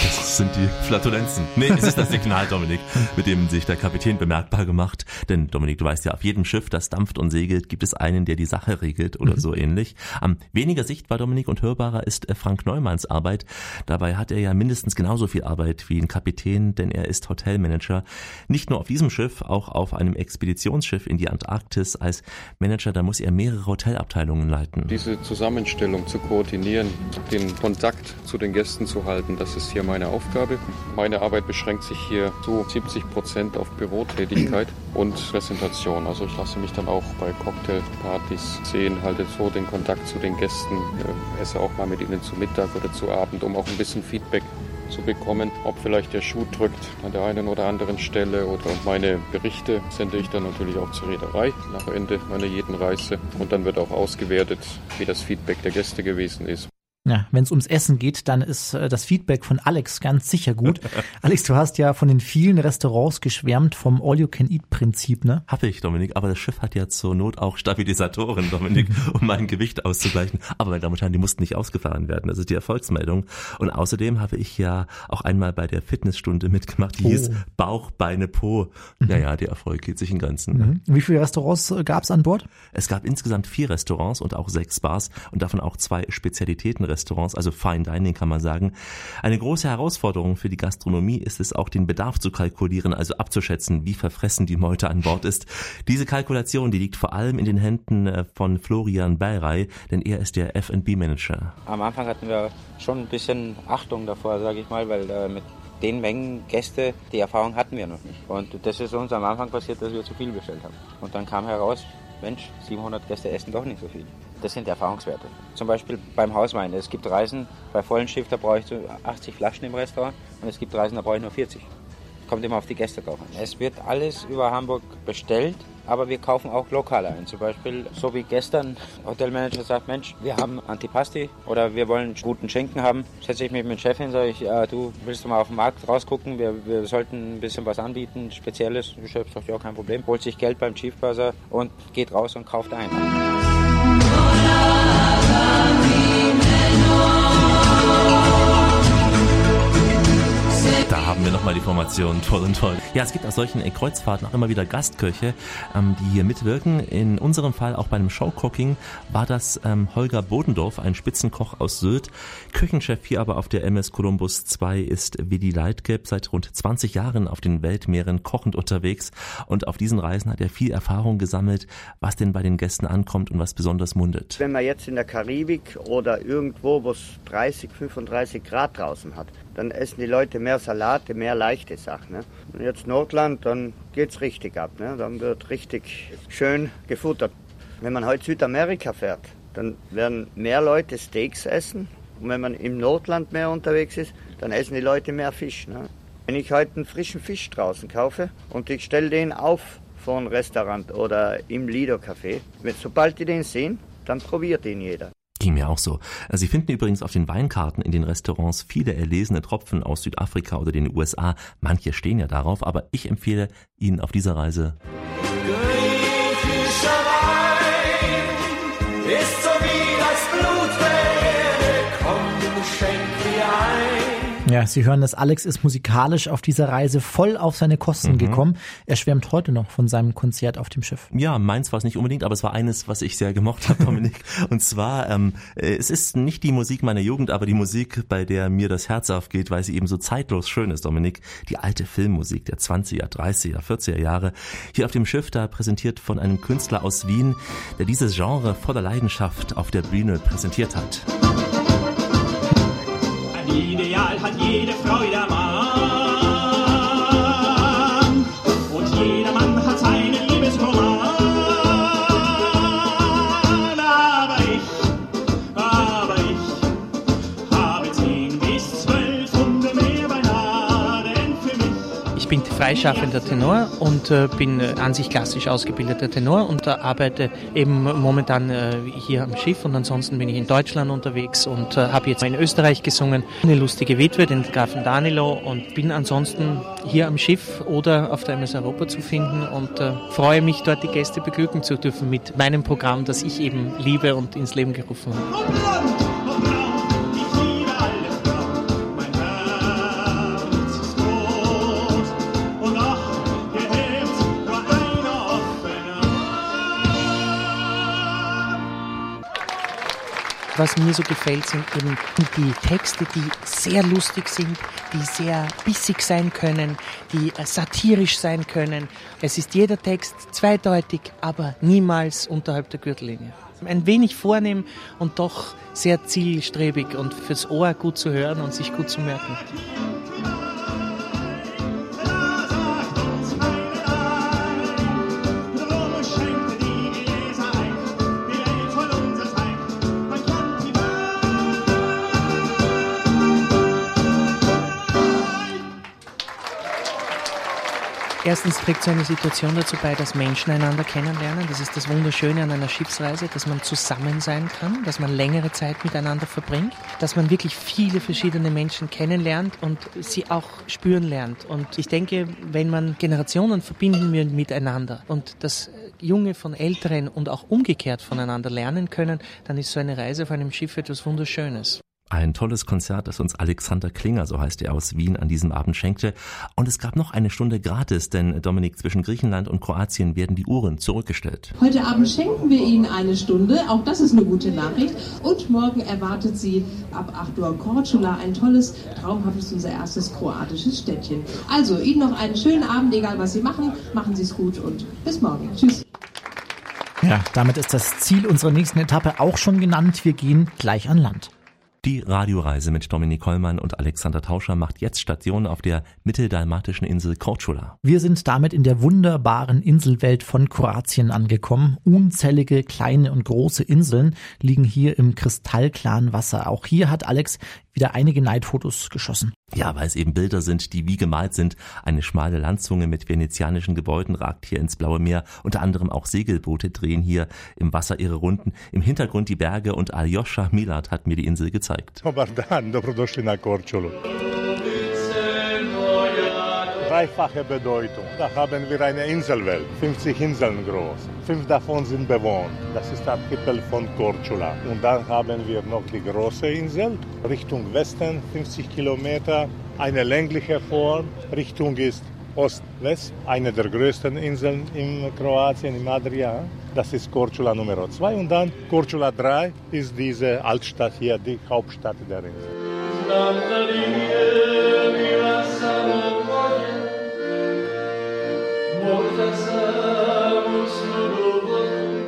Das sind die Flatulenzen. Nee, es ist das Signal, Dominik, mit dem sich der Kapitän bemerkbar gemacht. Denn, Dominik, du weißt ja, auf jedem Schiff, das dampft und segelt, gibt es einen, der die Sache regelt oder mhm. so ähnlich. Am weniger sichtbar, Dominik, und hörbarer ist äh, Frank Neumanns Arbeit. Dabei hat er ja mindestens genauso viel Arbeit wie ein Kapitän, denn er ist Hotelmanager. Nicht nur auf diesem Schiff, auch auf einem Expeditionsschiff in die Antarktis. Als Manager, da muss er mehrere Hotelabteilungen leiten. Diese Zusammenstellung zu koordinieren, den Kontakt zu den Gästen zu halten, das ist hier meine Aufgabe. Meine Arbeit beschränkt sich hier zu 70 Prozent auf Bürotätigkeit und Präsentation. Also ich lasse mich dann auch bei Cocktailpartys sehen, halte so den Kontakt zu den Gästen, äh, esse auch mal mit ihnen zu Mittag oder zu Abend, um auch ein bisschen Feedback zu bekommen, ob vielleicht der Schuh drückt an der einen oder anderen Stelle oder meine Berichte sende ich dann natürlich auch zur Reederei nach Ende meiner jeden Reise und dann wird auch ausgewertet, wie das Feedback der Gäste gewesen ist. Ja, wenn es ums Essen geht, dann ist äh, das Feedback von Alex ganz sicher gut. <laughs> Alex, du hast ja von den vielen Restaurants geschwärmt vom All-You-Can-Eat-Prinzip, ne? Habe ich, Dominik. Aber das Schiff hat ja zur Not auch Stabilisatoren, Dominik, <laughs> um mein Gewicht auszugleichen. Aber meine Damen und Herren, die mussten nicht ausgefahren werden. Das ist die Erfolgsmeldung. Und außerdem habe ich ja auch einmal bei der Fitnessstunde mitgemacht, die oh. hieß Bauch, Beine, Po. Mhm. Naja, der Erfolg geht sich in Ganzen. Mhm. Wie viele Restaurants äh, gab es an Bord? Es gab insgesamt vier Restaurants und auch sechs Bars und davon auch zwei Spezialitäten Restaurants, also Fine Dining kann man sagen. Eine große Herausforderung für die Gastronomie ist es auch, den Bedarf zu kalkulieren, also abzuschätzen, wie verfressen die Meute an Bord ist. Diese Kalkulation, die liegt vor allem in den Händen äh, von Florian Beyrey, denn er ist der F&B-Manager. Am Anfang hatten wir schon ein bisschen Achtung davor, sage ich mal, weil äh, mit den Mengen Gäste, die Erfahrung hatten wir noch nicht. Und das ist uns am Anfang passiert, dass wir zu viel bestellt haben. Und dann kam heraus, Mensch, 700 Gäste essen doch nicht so viel. Das sind Erfahrungswerte. Zum Beispiel beim Hauswein. Es gibt Reisen, bei vollen Schiff, da brauche ich so 80 Flaschen im Restaurant und es gibt Reisen, da brauche ich nur 40. Kommt immer auf die Gäste drauf an. Es wird alles über Hamburg bestellt, aber wir kaufen auch lokal ein. Zum Beispiel, so wie gestern, Hotelmanager sagt, Mensch, wir haben Antipasti oder wir wollen guten Schinken haben. Setze ich mich mit dem Chef hin, sage ich, ja, du willst du mal auf den Markt rausgucken, wir, wir sollten ein bisschen was anbieten, Spezielles. Der Chef sagt, ja, kein Problem. Holt sich Geld beim Chiefbörser und geht raus und kauft ein. Haben wir nochmal die Formation. Toll und toll. Ja, es gibt aus solchen Kreuzfahrten auch immer wieder Gastköche, ähm, die hier mitwirken. In unserem Fall auch bei einem Showcooking war das ähm, Holger Bodendorf, ein Spitzenkoch aus Sylt. Küchenchef hier aber auf der MS Columbus 2 ist Willi Leitgeb, seit rund 20 Jahren auf den Weltmeeren kochend unterwegs. Und auf diesen Reisen hat er viel Erfahrung gesammelt, was denn bei den Gästen ankommt und was besonders mundet. Wenn man jetzt in der Karibik oder irgendwo, wo es 30, 35 Grad draußen hat, dann essen die Leute mehr Salate, mehr leichte Sachen. Ne? Und jetzt Nordland, dann geht's richtig ab. Ne? Dann wird richtig schön gefuttert. Wenn man heute Südamerika fährt, dann werden mehr Leute Steaks essen. Und wenn man im Nordland mehr unterwegs ist, dann essen die Leute mehr Fisch. Ne? Wenn ich heute einen frischen Fisch draußen kaufe und ich stelle den auf vor ein Restaurant oder im Lido Café, sobald die den sehen, dann probiert ihn jeder. Ging mir auch so. Sie finden übrigens auf den Weinkarten in den Restaurants viele erlesene Tropfen aus Südafrika oder den USA. Manche stehen ja darauf, aber ich empfehle Ihnen auf dieser Reise. Griechischer ja, Sie hören das, Alex ist musikalisch auf dieser Reise voll auf seine Kosten mhm. gekommen. Er schwärmt heute noch von seinem Konzert auf dem Schiff. Ja, meins war es nicht unbedingt, aber es war eines, was ich sehr gemocht habe, <laughs> Dominik. Und zwar, ähm, äh, es ist nicht die Musik meiner Jugend, aber die Musik, bei der mir das Herz aufgeht, weil sie eben so zeitlos schön ist, Dominik. Die alte Filmmusik der 20er, 30er, 40er Jahre. Hier auf dem Schiff, da präsentiert von einem Künstler aus Wien, der dieses Genre voller Leidenschaft auf der Bühne präsentiert hat. Ideal hat jede Freude am freischaffender Tenor und äh, bin äh, an sich klassisch ausgebildeter Tenor und arbeite eben momentan äh, hier am Schiff und ansonsten bin ich in Deutschland unterwegs und äh, habe jetzt in Österreich gesungen, eine lustige Witwe, den Grafen Danilo und bin ansonsten hier am Schiff oder auf der MS Europa zu finden und äh, freue mich dort die Gäste beglücken zu dürfen mit meinem Programm, das ich eben liebe und ins Leben gerufen habe. Was mir so gefällt, sind eben die Texte, die sehr lustig sind, die sehr bissig sein können, die äh, satirisch sein können. Es ist jeder Text zweideutig, aber niemals unterhalb der Gürtellinie. Ein wenig vornehm und doch sehr zielstrebig und fürs Ohr gut zu hören und sich gut zu merken. Erstens trägt so eine Situation dazu bei, dass Menschen einander kennenlernen. Das ist das Wunderschöne an einer Schiffsreise, dass man zusammen sein kann, dass man längere Zeit miteinander verbringt, dass man wirklich viele verschiedene Menschen kennenlernt und sie auch spüren lernt. Und ich denke, wenn man Generationen verbinden will miteinander und das Junge von Älteren und auch umgekehrt voneinander lernen können, dann ist so eine Reise auf einem Schiff etwas Wunderschönes. Ein tolles Konzert, das uns Alexander Klinger, so heißt er aus Wien, an diesem Abend schenkte. Und es gab noch eine Stunde gratis, denn Dominik, zwischen Griechenland und Kroatien werden die Uhren zurückgestellt. Heute Abend schenken wir Ihnen eine Stunde, auch das ist eine gute Nachricht. Und morgen erwartet Sie ab 8 Uhr Korčula, ein tolles, traumhaftes, unser erstes kroatisches Städtchen. Also Ihnen noch einen schönen Abend, egal was Sie machen. Machen Sie es gut und bis morgen. Tschüss. Ja, damit ist das Ziel unserer nächsten Etappe auch schon genannt. Wir gehen gleich an Land. Die Radioreise mit Dominik Kollmann und Alexander Tauscher macht jetzt Station auf der mitteldalmatischen Insel Korčula. Wir sind damit in der wunderbaren Inselwelt von Kroatien angekommen. Unzählige kleine und große Inseln liegen hier im kristallklaren Wasser. Auch hier hat Alex wieder einige Neidfotos geschossen. Ja, weil es eben Bilder sind, die wie gemalt sind. Eine schmale Landzunge mit venezianischen Gebäuden ragt hier ins blaue Meer. Unter anderem auch Segelboote drehen hier im Wasser ihre Runden. Im Hintergrund die Berge und Aljoscha Milat hat mir die Insel gezeigt. <laughs> dreifache Bedeutung. Da haben wir eine Inselwelt, 50 Inseln groß. Fünf davon sind bewohnt. Das ist der Archipel von Korčula. Und dann haben wir noch die große Insel, Richtung Westen, 50 Kilometer, eine längliche Form. Richtung ist Ost-West, eine der größten Inseln in Kroatien, in Adria. Das ist Korčula Nummer 2 und dann Korčula 3 ist diese Altstadt hier, die Hauptstadt der Insel.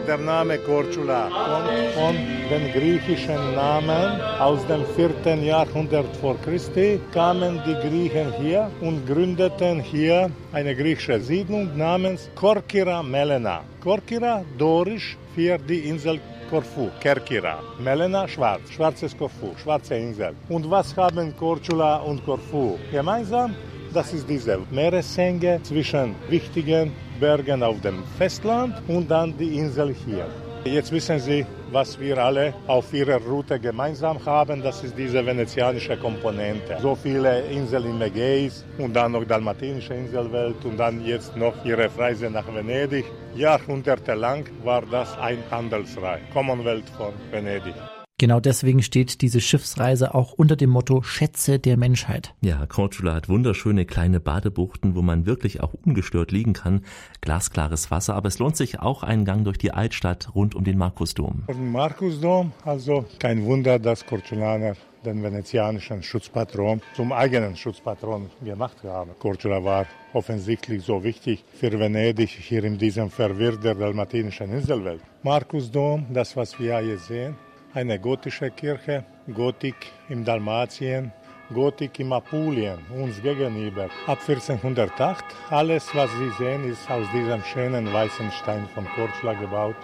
Der Name Korčula kommt von dem griechischen Namen. Aus dem 4. Jahrhundert vor Christi kamen die Griechen hier und gründeten hier eine griechische Siedlung namens Korkira Melena. Korkira, dorisch für die Insel Korfu, Kerkira. Melena, schwarz, schwarzes Korfu, schwarze Insel. Und was haben Korčula und Korfu gemeinsam? Das ist diese Meeresenge zwischen wichtigen Bergen auf dem Festland und dann die Insel hier. Jetzt wissen Sie, was wir alle auf ihrer Route gemeinsam haben. Das ist diese venezianische Komponente. So viele Inseln in Ägäis und dann noch dalmatinische Inselwelt und dann jetzt noch ihre Reise nach Venedig. Jahrhundertelang war das ein Handelsreich, Commonwealth von Venedig. Genau deswegen steht diese Schiffsreise auch unter dem Motto Schätze der Menschheit. Ja, Korčula hat wunderschöne kleine Badebuchten, wo man wirklich auch ungestört liegen kann. Glasklares Wasser, aber es lohnt sich auch ein Gang durch die Altstadt rund um den Markusdom. Markusdom, also kein Wunder, dass Korčulaner den venezianischen Schutzpatron zum eigenen Schutzpatron gemacht haben. Korčula war offensichtlich so wichtig für Venedig hier in diesem Verwirr der dalmatinischen Inselwelt. Markusdom, das was wir hier sehen, eine gotische Kirche, Gotik im Dalmatien, Gotik im Apulien, uns gegenüber. Ab 1408, alles was Sie sehen, ist aus diesem schönen weißen Stein von Korčula gebaut.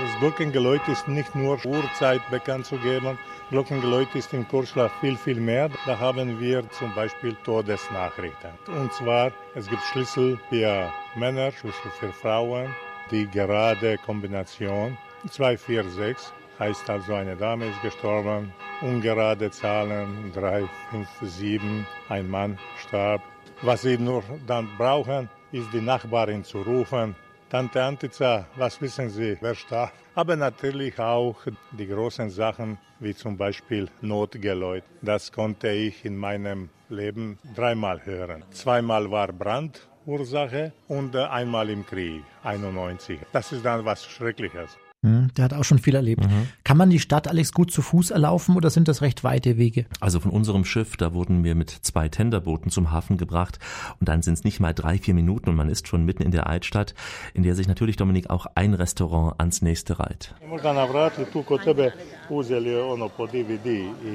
Das Glockengeläut ist nicht nur Uhrzeit bekannt zu geben. Glockengeläut ist in Korčula viel, viel mehr. Da haben wir zum Beispiel Todesnachrichten. Und zwar, es gibt Schlüssel für Männer, Schlüssel für Frauen. Die gerade Kombination 246 heißt also, eine Dame ist gestorben. Ungerade Zahlen 3, 5, 7, ein Mann starb. Was sie nur dann brauchen, ist die Nachbarin zu rufen Tante Antica, was wissen Sie, wer starb? Aber natürlich auch die großen Sachen, wie zum Beispiel Notgeläut. Das konnte ich in meinem Leben dreimal hören. Zweimal war Brandursache und einmal im Krieg, 91. Das ist dann was Schreckliches. Hm, der hat auch schon viel erlebt. Mhm. Kann man die Stadt, Alex, gut zu Fuß erlaufen oder sind das recht weite Wege? Also von unserem Schiff, da wurden wir mit zwei Tenderbooten zum Hafen gebracht und dann sind es nicht mal drei, vier Minuten und man ist schon mitten in der Altstadt, in der sich natürlich, Dominik, auch ein Restaurant ans nächste reiht.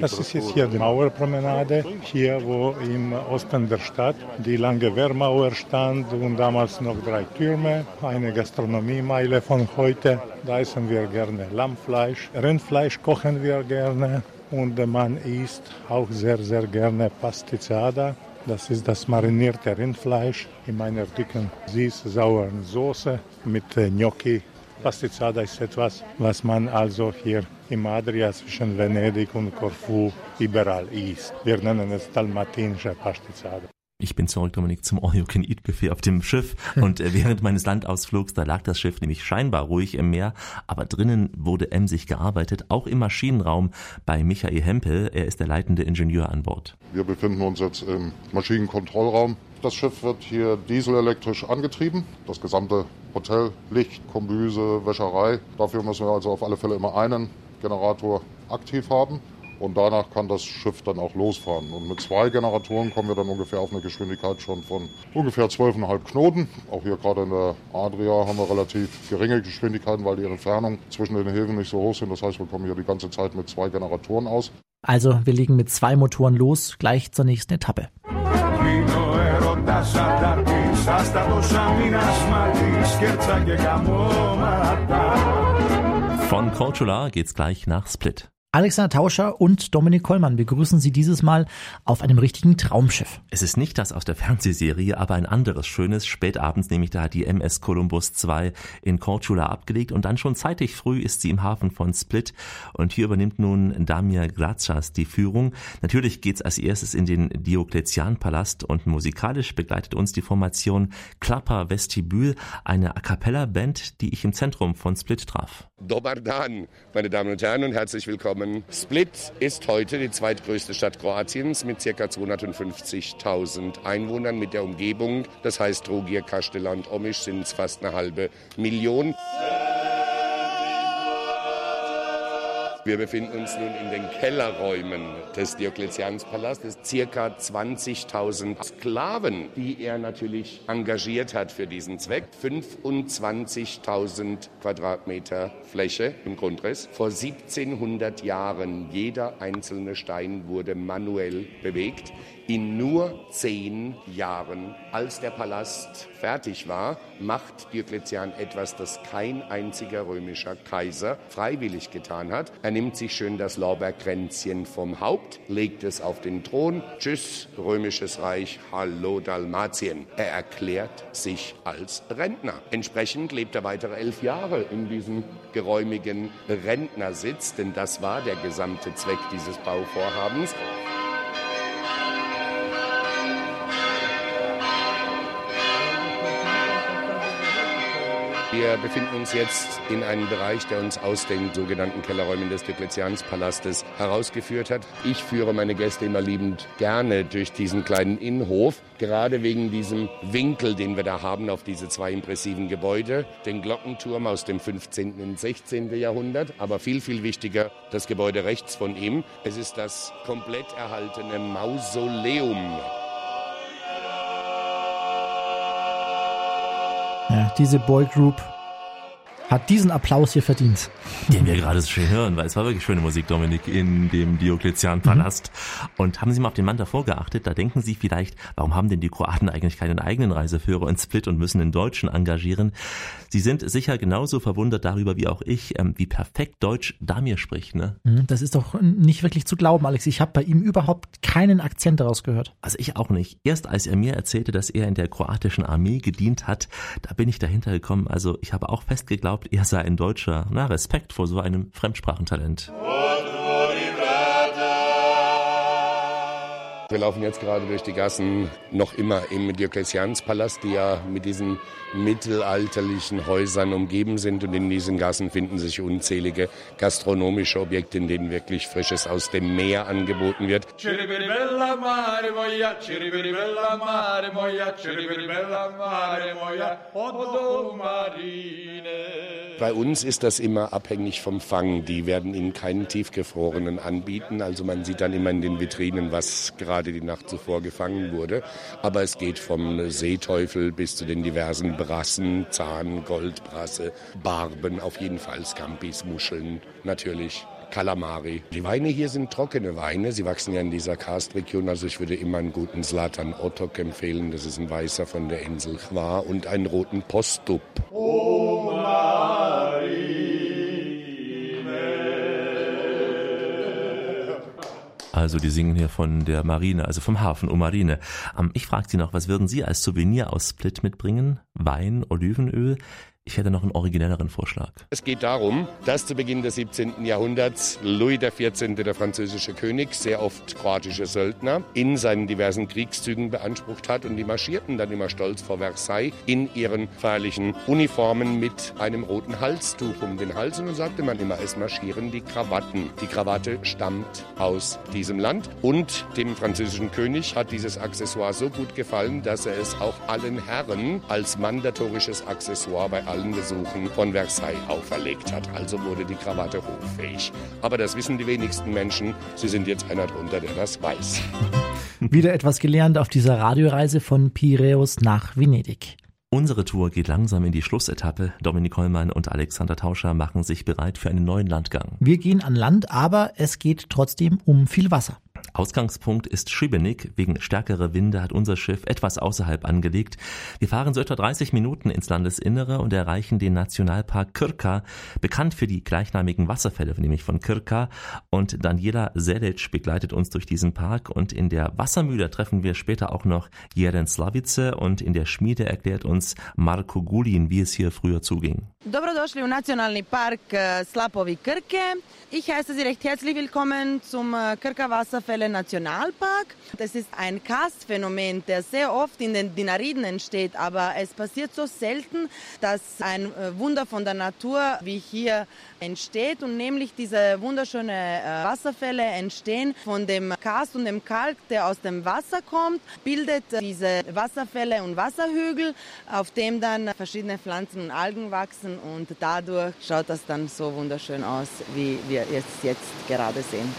Das ist jetzt hier die Mauerpromenade, hier wo im Osten der Stadt die lange Wehrmauer stand und damals noch drei Türme, eine Gastronomiemeile von heute. Da essen wir gerne Lammfleisch. Rindfleisch kochen wir gerne und man isst auch sehr, sehr gerne Pastizzada. Das ist das marinierte Rindfleisch in einer dicken, süß-sauren Soße mit Gnocchi. Pastizzada ist etwas, was man also hier im Adria zwischen Venedig und Corfu überall isst. Wir nennen es dalmatinische Pastizzada. Ich bin zurück, Dominik, zum All-You-Can-Eat-Buffet auf dem Schiff. <laughs> Und äh, während meines Landausflugs, da lag das Schiff nämlich scheinbar ruhig im Meer, aber drinnen wurde emsig gearbeitet, auch im Maschinenraum bei Michael Hempel. Er ist der leitende Ingenieur an Bord. Wir befinden uns jetzt im Maschinenkontrollraum. Das Schiff wird hier dieselelektrisch angetrieben. Das gesamte Hotel, Licht, Kombüse, Wäscherei. Dafür müssen wir also auf alle Fälle immer einen Generator aktiv haben und danach kann das Schiff dann auch losfahren. Und mit zwei Generatoren kommen wir dann ungefähr auf eine Geschwindigkeit schon von ungefähr 12,5 Knoten. Auch hier gerade in der Adria haben wir relativ geringe Geschwindigkeiten, weil die Entfernungen zwischen den Häfen nicht so hoch sind. Das heißt, wir kommen hier die ganze Zeit mit zwei Generatoren aus. Also wir legen mit zwei Motoren los, gleich zur nächsten Etappe. Von Korčula geht's gleich nach Split. Alexander Tauscher und Dominik Kollmann begrüßen Sie dieses Mal auf einem richtigen Traumschiff. Es ist nicht das aus der Fernsehserie, aber ein anderes schönes. Spätabends nämlich da die MS Columbus 2 in Korčula abgelegt und dann schon zeitig früh ist sie im Hafen von Split und hier übernimmt nun Damir Glazas die Führung. Natürlich geht's als erstes in den Diokletian-Palast und musikalisch begleitet uns die Formation Klapper Vestibül, eine A Cappella Band, die ich im Zentrum von Split traf. Dobar Dan, meine Damen und Herren und herzlich willkommen Namen. Split ist heute die zweitgrößte Stadt Kroatiens mit ca. 250.000 Einwohnern mit der Umgebung. Das heißt, Trogir, Kasteland, Omisch sind es fast eine halbe Million. Wir befinden uns nun in den Kellerräumen des Diokletianspalastes. Circa 20.000 Sklaven, die er natürlich engagiert hat für diesen Zweck. 25.000 Quadratmeter Fläche im Grundriss. Vor 1700 Jahren jeder einzelne Stein wurde manuell bewegt in nur zehn Jahren. Als der Palast fertig war, macht Diokletian etwas, das kein einziger römischer Kaiser freiwillig getan hat. Er nimmt sich schön das Lorbeerkränzchen vom Haupt, legt es auf den Thron. Tschüss, römisches Reich, hallo Dalmatien. Er erklärt sich als Rentner. Entsprechend lebt er weitere elf Jahre in diesem geräumigen Rentnersitz, denn das war der gesamte Zweck dieses Bauvorhabens. Wir befinden uns jetzt in einem Bereich, der uns aus den sogenannten Kellerräumen des Diokletianspalastes herausgeführt hat. Ich führe meine Gäste immer liebend gerne durch diesen kleinen Innenhof, gerade wegen diesem Winkel, den wir da haben auf diese zwei impressiven Gebäude. Den Glockenturm aus dem 15. und 16. Jahrhundert, aber viel, viel wichtiger das Gebäude rechts von ihm. Es ist das komplett erhaltene Mausoleum. Ja, diese Boygroup hat diesen Applaus hier verdient. Den wir gerade so schön hören, weil es war wirklich schöne Musik, Dominik, in dem Diokletian-Palast. Mhm. Und haben Sie mal auf den Mann davor geachtet? Da denken Sie vielleicht, warum haben denn die Kroaten eigentlich keinen eigenen Reiseführer in Split und müssen den Deutschen engagieren? Sie sind sicher genauso verwundert darüber wie auch ich, ähm, wie perfekt Deutsch Damir spricht. Ne? Mhm, das ist doch nicht wirklich zu glauben, Alex. Ich habe bei ihm überhaupt keinen Akzent daraus gehört. Also ich auch nicht. Erst als er mir erzählte, dass er in der kroatischen Armee gedient hat, da bin ich dahinter gekommen. Also ich habe auch fest geglaubt, er sei ein Deutscher. Na, Respekt vor so einem Fremdsprachentalent. Wir laufen jetzt gerade durch die Gassen noch immer im Diokletianspalast, die ja mit diesen mittelalterlichen Häusern umgeben sind. Und in diesen Gassen finden sich unzählige gastronomische Objekte, in denen wirklich Frisches aus dem Meer angeboten wird. Bei uns ist das immer abhängig vom Fang. Die werden Ihnen keinen tiefgefrorenen anbieten. Also man sieht dann immer in den Vitrinen, was gerade die Nacht zuvor gefangen wurde. Aber es geht vom Seeteufel bis zu den diversen Brassen, Zahn, Goldbrasse, Barben, auf jeden Fall Scampis, Muscheln, natürlich. Kalamari. Die Weine hier sind trockene Weine. Sie wachsen ja in dieser Karstregion. Also ich würde immer einen guten Zlatan Otok empfehlen. Das ist ein Weißer von der Insel Chwa und einen roten Postup. Oh Also die singen hier von der Marine, also vom Hafen um Marine. Ähm, ich frage Sie noch, was würden Sie als Souvenir aus Split mitbringen? Wein, Olivenöl? Ich hätte noch einen originelleren Vorschlag. Es geht darum, dass zu Beginn des 17. Jahrhunderts Louis XIV., der französische König, sehr oft kroatische Söldner in seinen diversen Kriegszügen beansprucht hat und die marschierten dann immer stolz vor Versailles in ihren feierlichen Uniformen mit einem roten Halstuch um den Hals und dann sagte man immer, es marschieren die Krawatten. Die Krawatte stammt aus diesem Land und dem französischen König hat dieses Accessoire so gut gefallen, dass er es auch allen Herren als mandatorisches Accessoire bei allen Besuchen von Versailles auferlegt hat. Also wurde die Krawatte hoffähig. Aber das wissen die wenigsten Menschen. Sie sind jetzt einer drunter, der das weiß. <laughs> Wieder etwas gelernt auf dieser Radioreise von Piräus nach Venedig. Unsere Tour geht langsam in die Schlussetappe. Dominik Hollmann und Alexander Tauscher machen sich bereit für einen neuen Landgang. Wir gehen an Land, aber es geht trotzdem um viel Wasser. Ausgangspunkt ist Šibenik. Wegen stärkerer Winde hat unser Schiff etwas außerhalb angelegt. Wir fahren so etwa 30 Minuten ins Landesinnere und erreichen den Nationalpark Krka, bekannt für die gleichnamigen Wasserfälle, nämlich von Krka. Und Daniela Selic begleitet uns durch diesen Park und in der Wassermühle treffen wir später auch noch Jeren Slavice und in der Schmiede erklärt uns Marko Gulin, wie es hier früher zuging. Dobrodošli u Nacionalni park Slapovi Krke. Ich heiße Sie recht herzlich willkommen zum Krka Wasserfälle Nationalpark. Das ist ein Karstphänomen, der sehr oft in den Dinariden entsteht, aber es passiert so selten, dass ein Wunder von der Natur wie hier entsteht und nämlich diese wunderschönen Wasserfälle entstehen von dem Karst und dem Kalk, der aus dem Wasser kommt, bildet diese Wasserfälle und Wasserhügel, auf dem dann verschiedene Pflanzen und Algen wachsen und dadurch schaut das dann so wunderschön aus, wie wir es jetzt gerade sehen.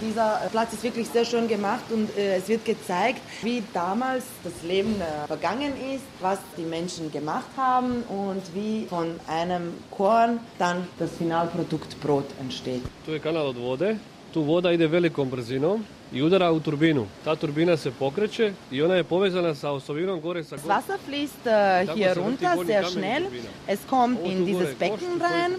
Dieser Platz ist wirklich sehr schön gemacht und äh, es wird gezeigt, wie damals das Leben äh, vergangen ist, was die Menschen gemacht haben und wie von einem Korn dann das Finalprodukt Brot entsteht. Tu je kanal od vode, tu voda ide velikom brzinom i udara u turbinu. Ta turbina se pokreće i ona je povezana sa osovinom gore sa Das Wasser fließt äh, hier runter sehr schnell. Es kommt in dieses Becken rein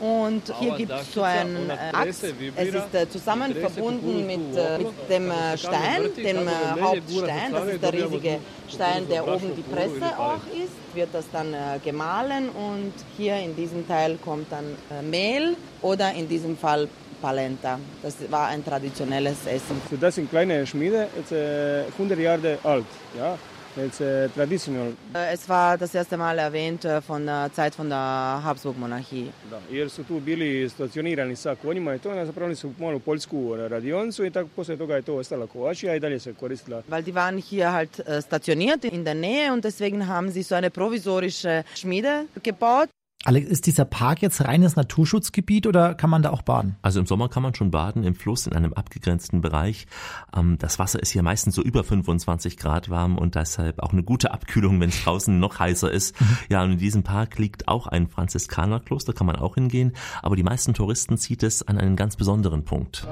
und hier gibt es so einen äh, Achs. Es ist äh, zusammen verbunden mit, äh, mit dem äh, Stein, dem äh, Hauptstein. Das ist der riesige Stein, der oben die Presse auch ist. Wird das dann äh, gemahlen und hier in diesem Teil kommt dann äh, Mehl oder in diesem Fall Palenta. Das war ein traditionelles Essen. Das sind kleine Schmiede, jetzt, äh, 100 Jahre alt. Ja. It's uh, traditional. Es war das erste Mal erwähnt von der Zeit von der Habsburg-Monarchie. Da, jer su tu bili stacionirani sa konjima i to napravili su malu poljsku radionicu i tako posle toga je to ostala kovačija i dalje se koristila. Weil die waren hier halt stationiert in der Nähe und deswegen haben sie so eine provisorische Schmiede gebaut. Alex, ist dieser Park jetzt reines Naturschutzgebiet oder kann man da auch baden? Also im Sommer kann man schon baden im Fluss in einem abgegrenzten Bereich. Ähm, das Wasser ist hier meistens so über 25 Grad warm und deshalb auch eine gute Abkühlung, wenn es draußen noch heißer ist. Mhm. Ja, und in diesem Park liegt auch ein Franziskanerkloster, kann man auch hingehen. Aber die meisten Touristen zieht es an einen ganz besonderen Punkt.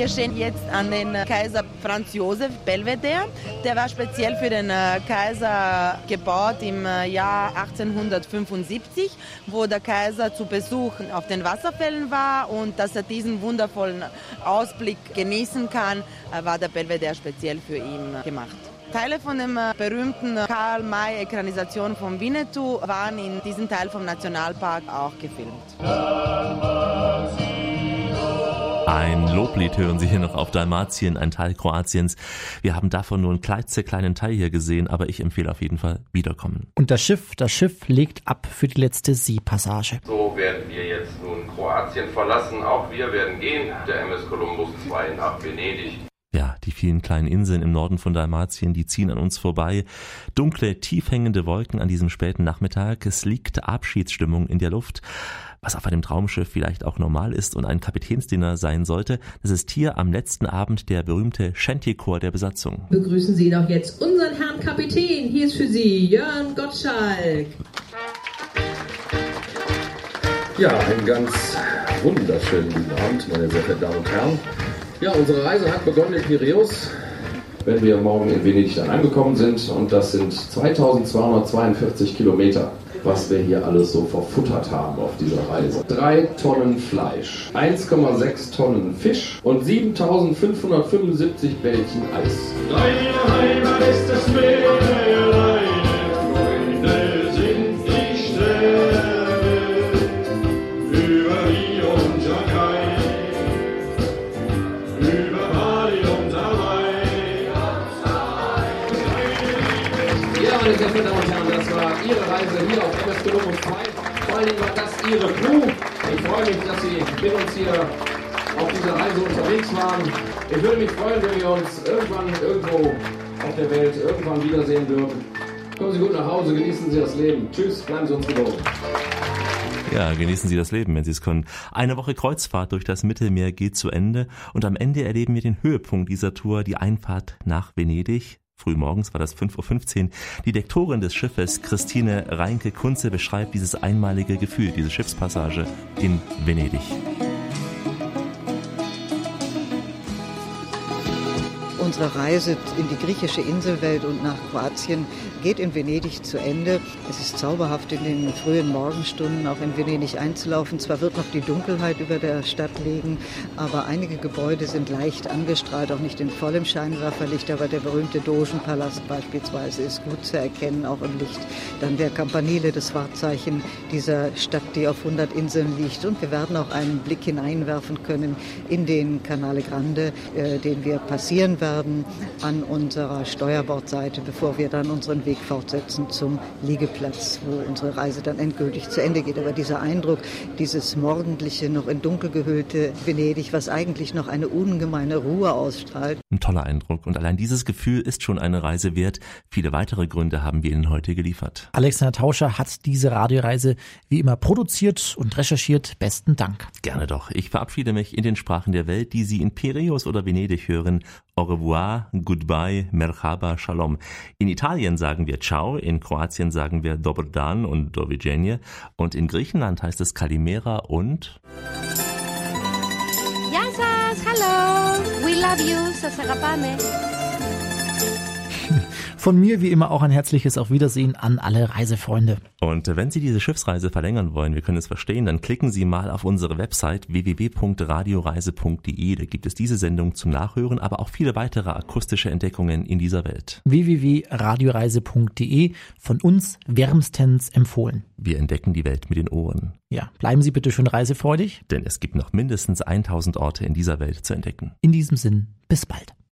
Wir stehen jetzt an den Kaiser Franz Josef Belvedere. Der war speziell für den äh, Kaiser gebaut im äh, Jahr 1875, wo der Kaiser zu Besuch auf den Wasserfällen war und dass er diesen wundervollen Ausblick genießen kann, äh, war der Belvedere speziell für ihn gemacht. Teile von dem berühmten Karl May-Ekranisation von Winnetou waren in diesem Teil vom Nationalpark auch gefilmt. Ein Loblied hören Sie hier noch auf Dalmatien, ein Teil Kroatiens. Wir haben davon nur einen kleinen Teil hier gesehen, aber ich empfehle auf jeden Fall wiederkommen. Und das Schiff, das Schiff legt ab für die letzte Seepassage. So werden wir jetzt nun Kroatien verlassen. Auch wir werden gehen. Der MS Columbus 2 nach Venedig. Ja, die vielen kleinen Inseln im Norden von Dalmatien, die ziehen an uns vorbei. Dunkle, tief hängende Wolken an diesem späten Nachmittag. Es liegt Abschiedsstimmung in der Luft was auf einem Traumschiff vielleicht auch normal ist und ein Kapitänsdiener sein sollte. Das ist hier am letzten Abend der berühmte Shantychor der Besatzung. Begrüßen Sie doch jetzt unseren Herrn Kapitän. Hier ist für Sie Jörn Gottschalk. Ja, einen ganz wunderschönen guten Abend, meine sehr verehrten Damen und Herren. Ja, unsere Reise hat begonnen in Piräus, wenn wir morgen in Venedig dann angekommen sind. Und das sind 2242 Kilometer was wir hier alles so verfuttert haben auf dieser Reise. Drei Tonnen Fleisch, 1,6 Tonnen Fisch und 7575 Bällchen Eis. Deine Heimat ist das Meer, allen Dingen das Ihre Crew. Ich freue mich, dass Sie mit uns hier auf dieser Reise unterwegs waren. Ich würde mich freuen, wenn wir uns irgendwann irgendwo auf der Welt irgendwann wiedersehen würden. Kommen Sie gut nach Hause, genießen Sie das Leben. Tschüss, bleiben Sie uns gewogen. Ja, genießen Sie das Leben, wenn Sie es können. Eine Woche Kreuzfahrt durch das Mittelmeer geht zu Ende und am Ende erleben wir den Höhepunkt dieser Tour, die Einfahrt nach Venedig. Frühmorgens war das 5.15 Uhr. Die Dektorin des Schiffes, Christine Reinke-Kunze, beschreibt dieses einmalige Gefühl, diese Schiffspassage in Venedig. Unsere Reise in die griechische Inselwelt und nach Kroatien geht in Venedig zu Ende. Es ist zauberhaft in den frühen Morgenstunden auch in Venedig einzulaufen. Zwar wird noch die Dunkelheit über der Stadt liegen, aber einige Gebäude sind leicht angestrahlt, auch nicht in vollem Scheinwerferlicht, aber der berühmte Dogenpalast beispielsweise ist gut zu erkennen, auch im Licht. Dann der Campanile, das Wahrzeichen dieser Stadt, die auf 100 Inseln liegt. Und wir werden auch einen Blick hineinwerfen können in den Canale Grande, äh, den wir passieren werden an unserer Steuerbordseite, bevor wir dann unseren Weg Weg fortsetzen zum Liegeplatz, wo unsere Reise dann endgültig zu Ende geht. Aber dieser Eindruck, dieses morgendliche, noch in Dunkel gehüllte Venedig, was eigentlich noch eine ungemeine Ruhe ausstrahlt. Ein toller Eindruck. Und allein dieses Gefühl ist schon eine Reise wert. Viele weitere Gründe haben wir Ihnen heute geliefert. Alexander Tauscher hat diese Radioreise wie immer produziert und recherchiert. Besten Dank. Gerne doch. Ich verabschiede mich in den Sprachen der Welt, die Sie in Piräus oder Venedig hören. Au revoir, goodbye, merhaba, shalom. In Italien sagen wir Ciao, in Kroatien sagen wir Dobar dan und Doviđenje und in Griechenland heißt es Kalimera und Yasas, hello, we love you, sasagapame. Von mir wie immer auch ein herzliches Auf Wiedersehen an alle Reisefreunde. Und wenn Sie diese Schiffsreise verlängern wollen, wir können es verstehen, dann klicken Sie mal auf unsere Website www.radioreise.de. Da gibt es diese Sendung zum Nachhören, aber auch viele weitere akustische Entdeckungen in dieser Welt. www.radioreise.de von uns wärmstens empfohlen. Wir entdecken die Welt mit den Ohren. Ja, bleiben Sie bitte schön reisefreudig. Denn es gibt noch mindestens 1000 Orte in dieser Welt zu entdecken. In diesem Sinn, bis bald.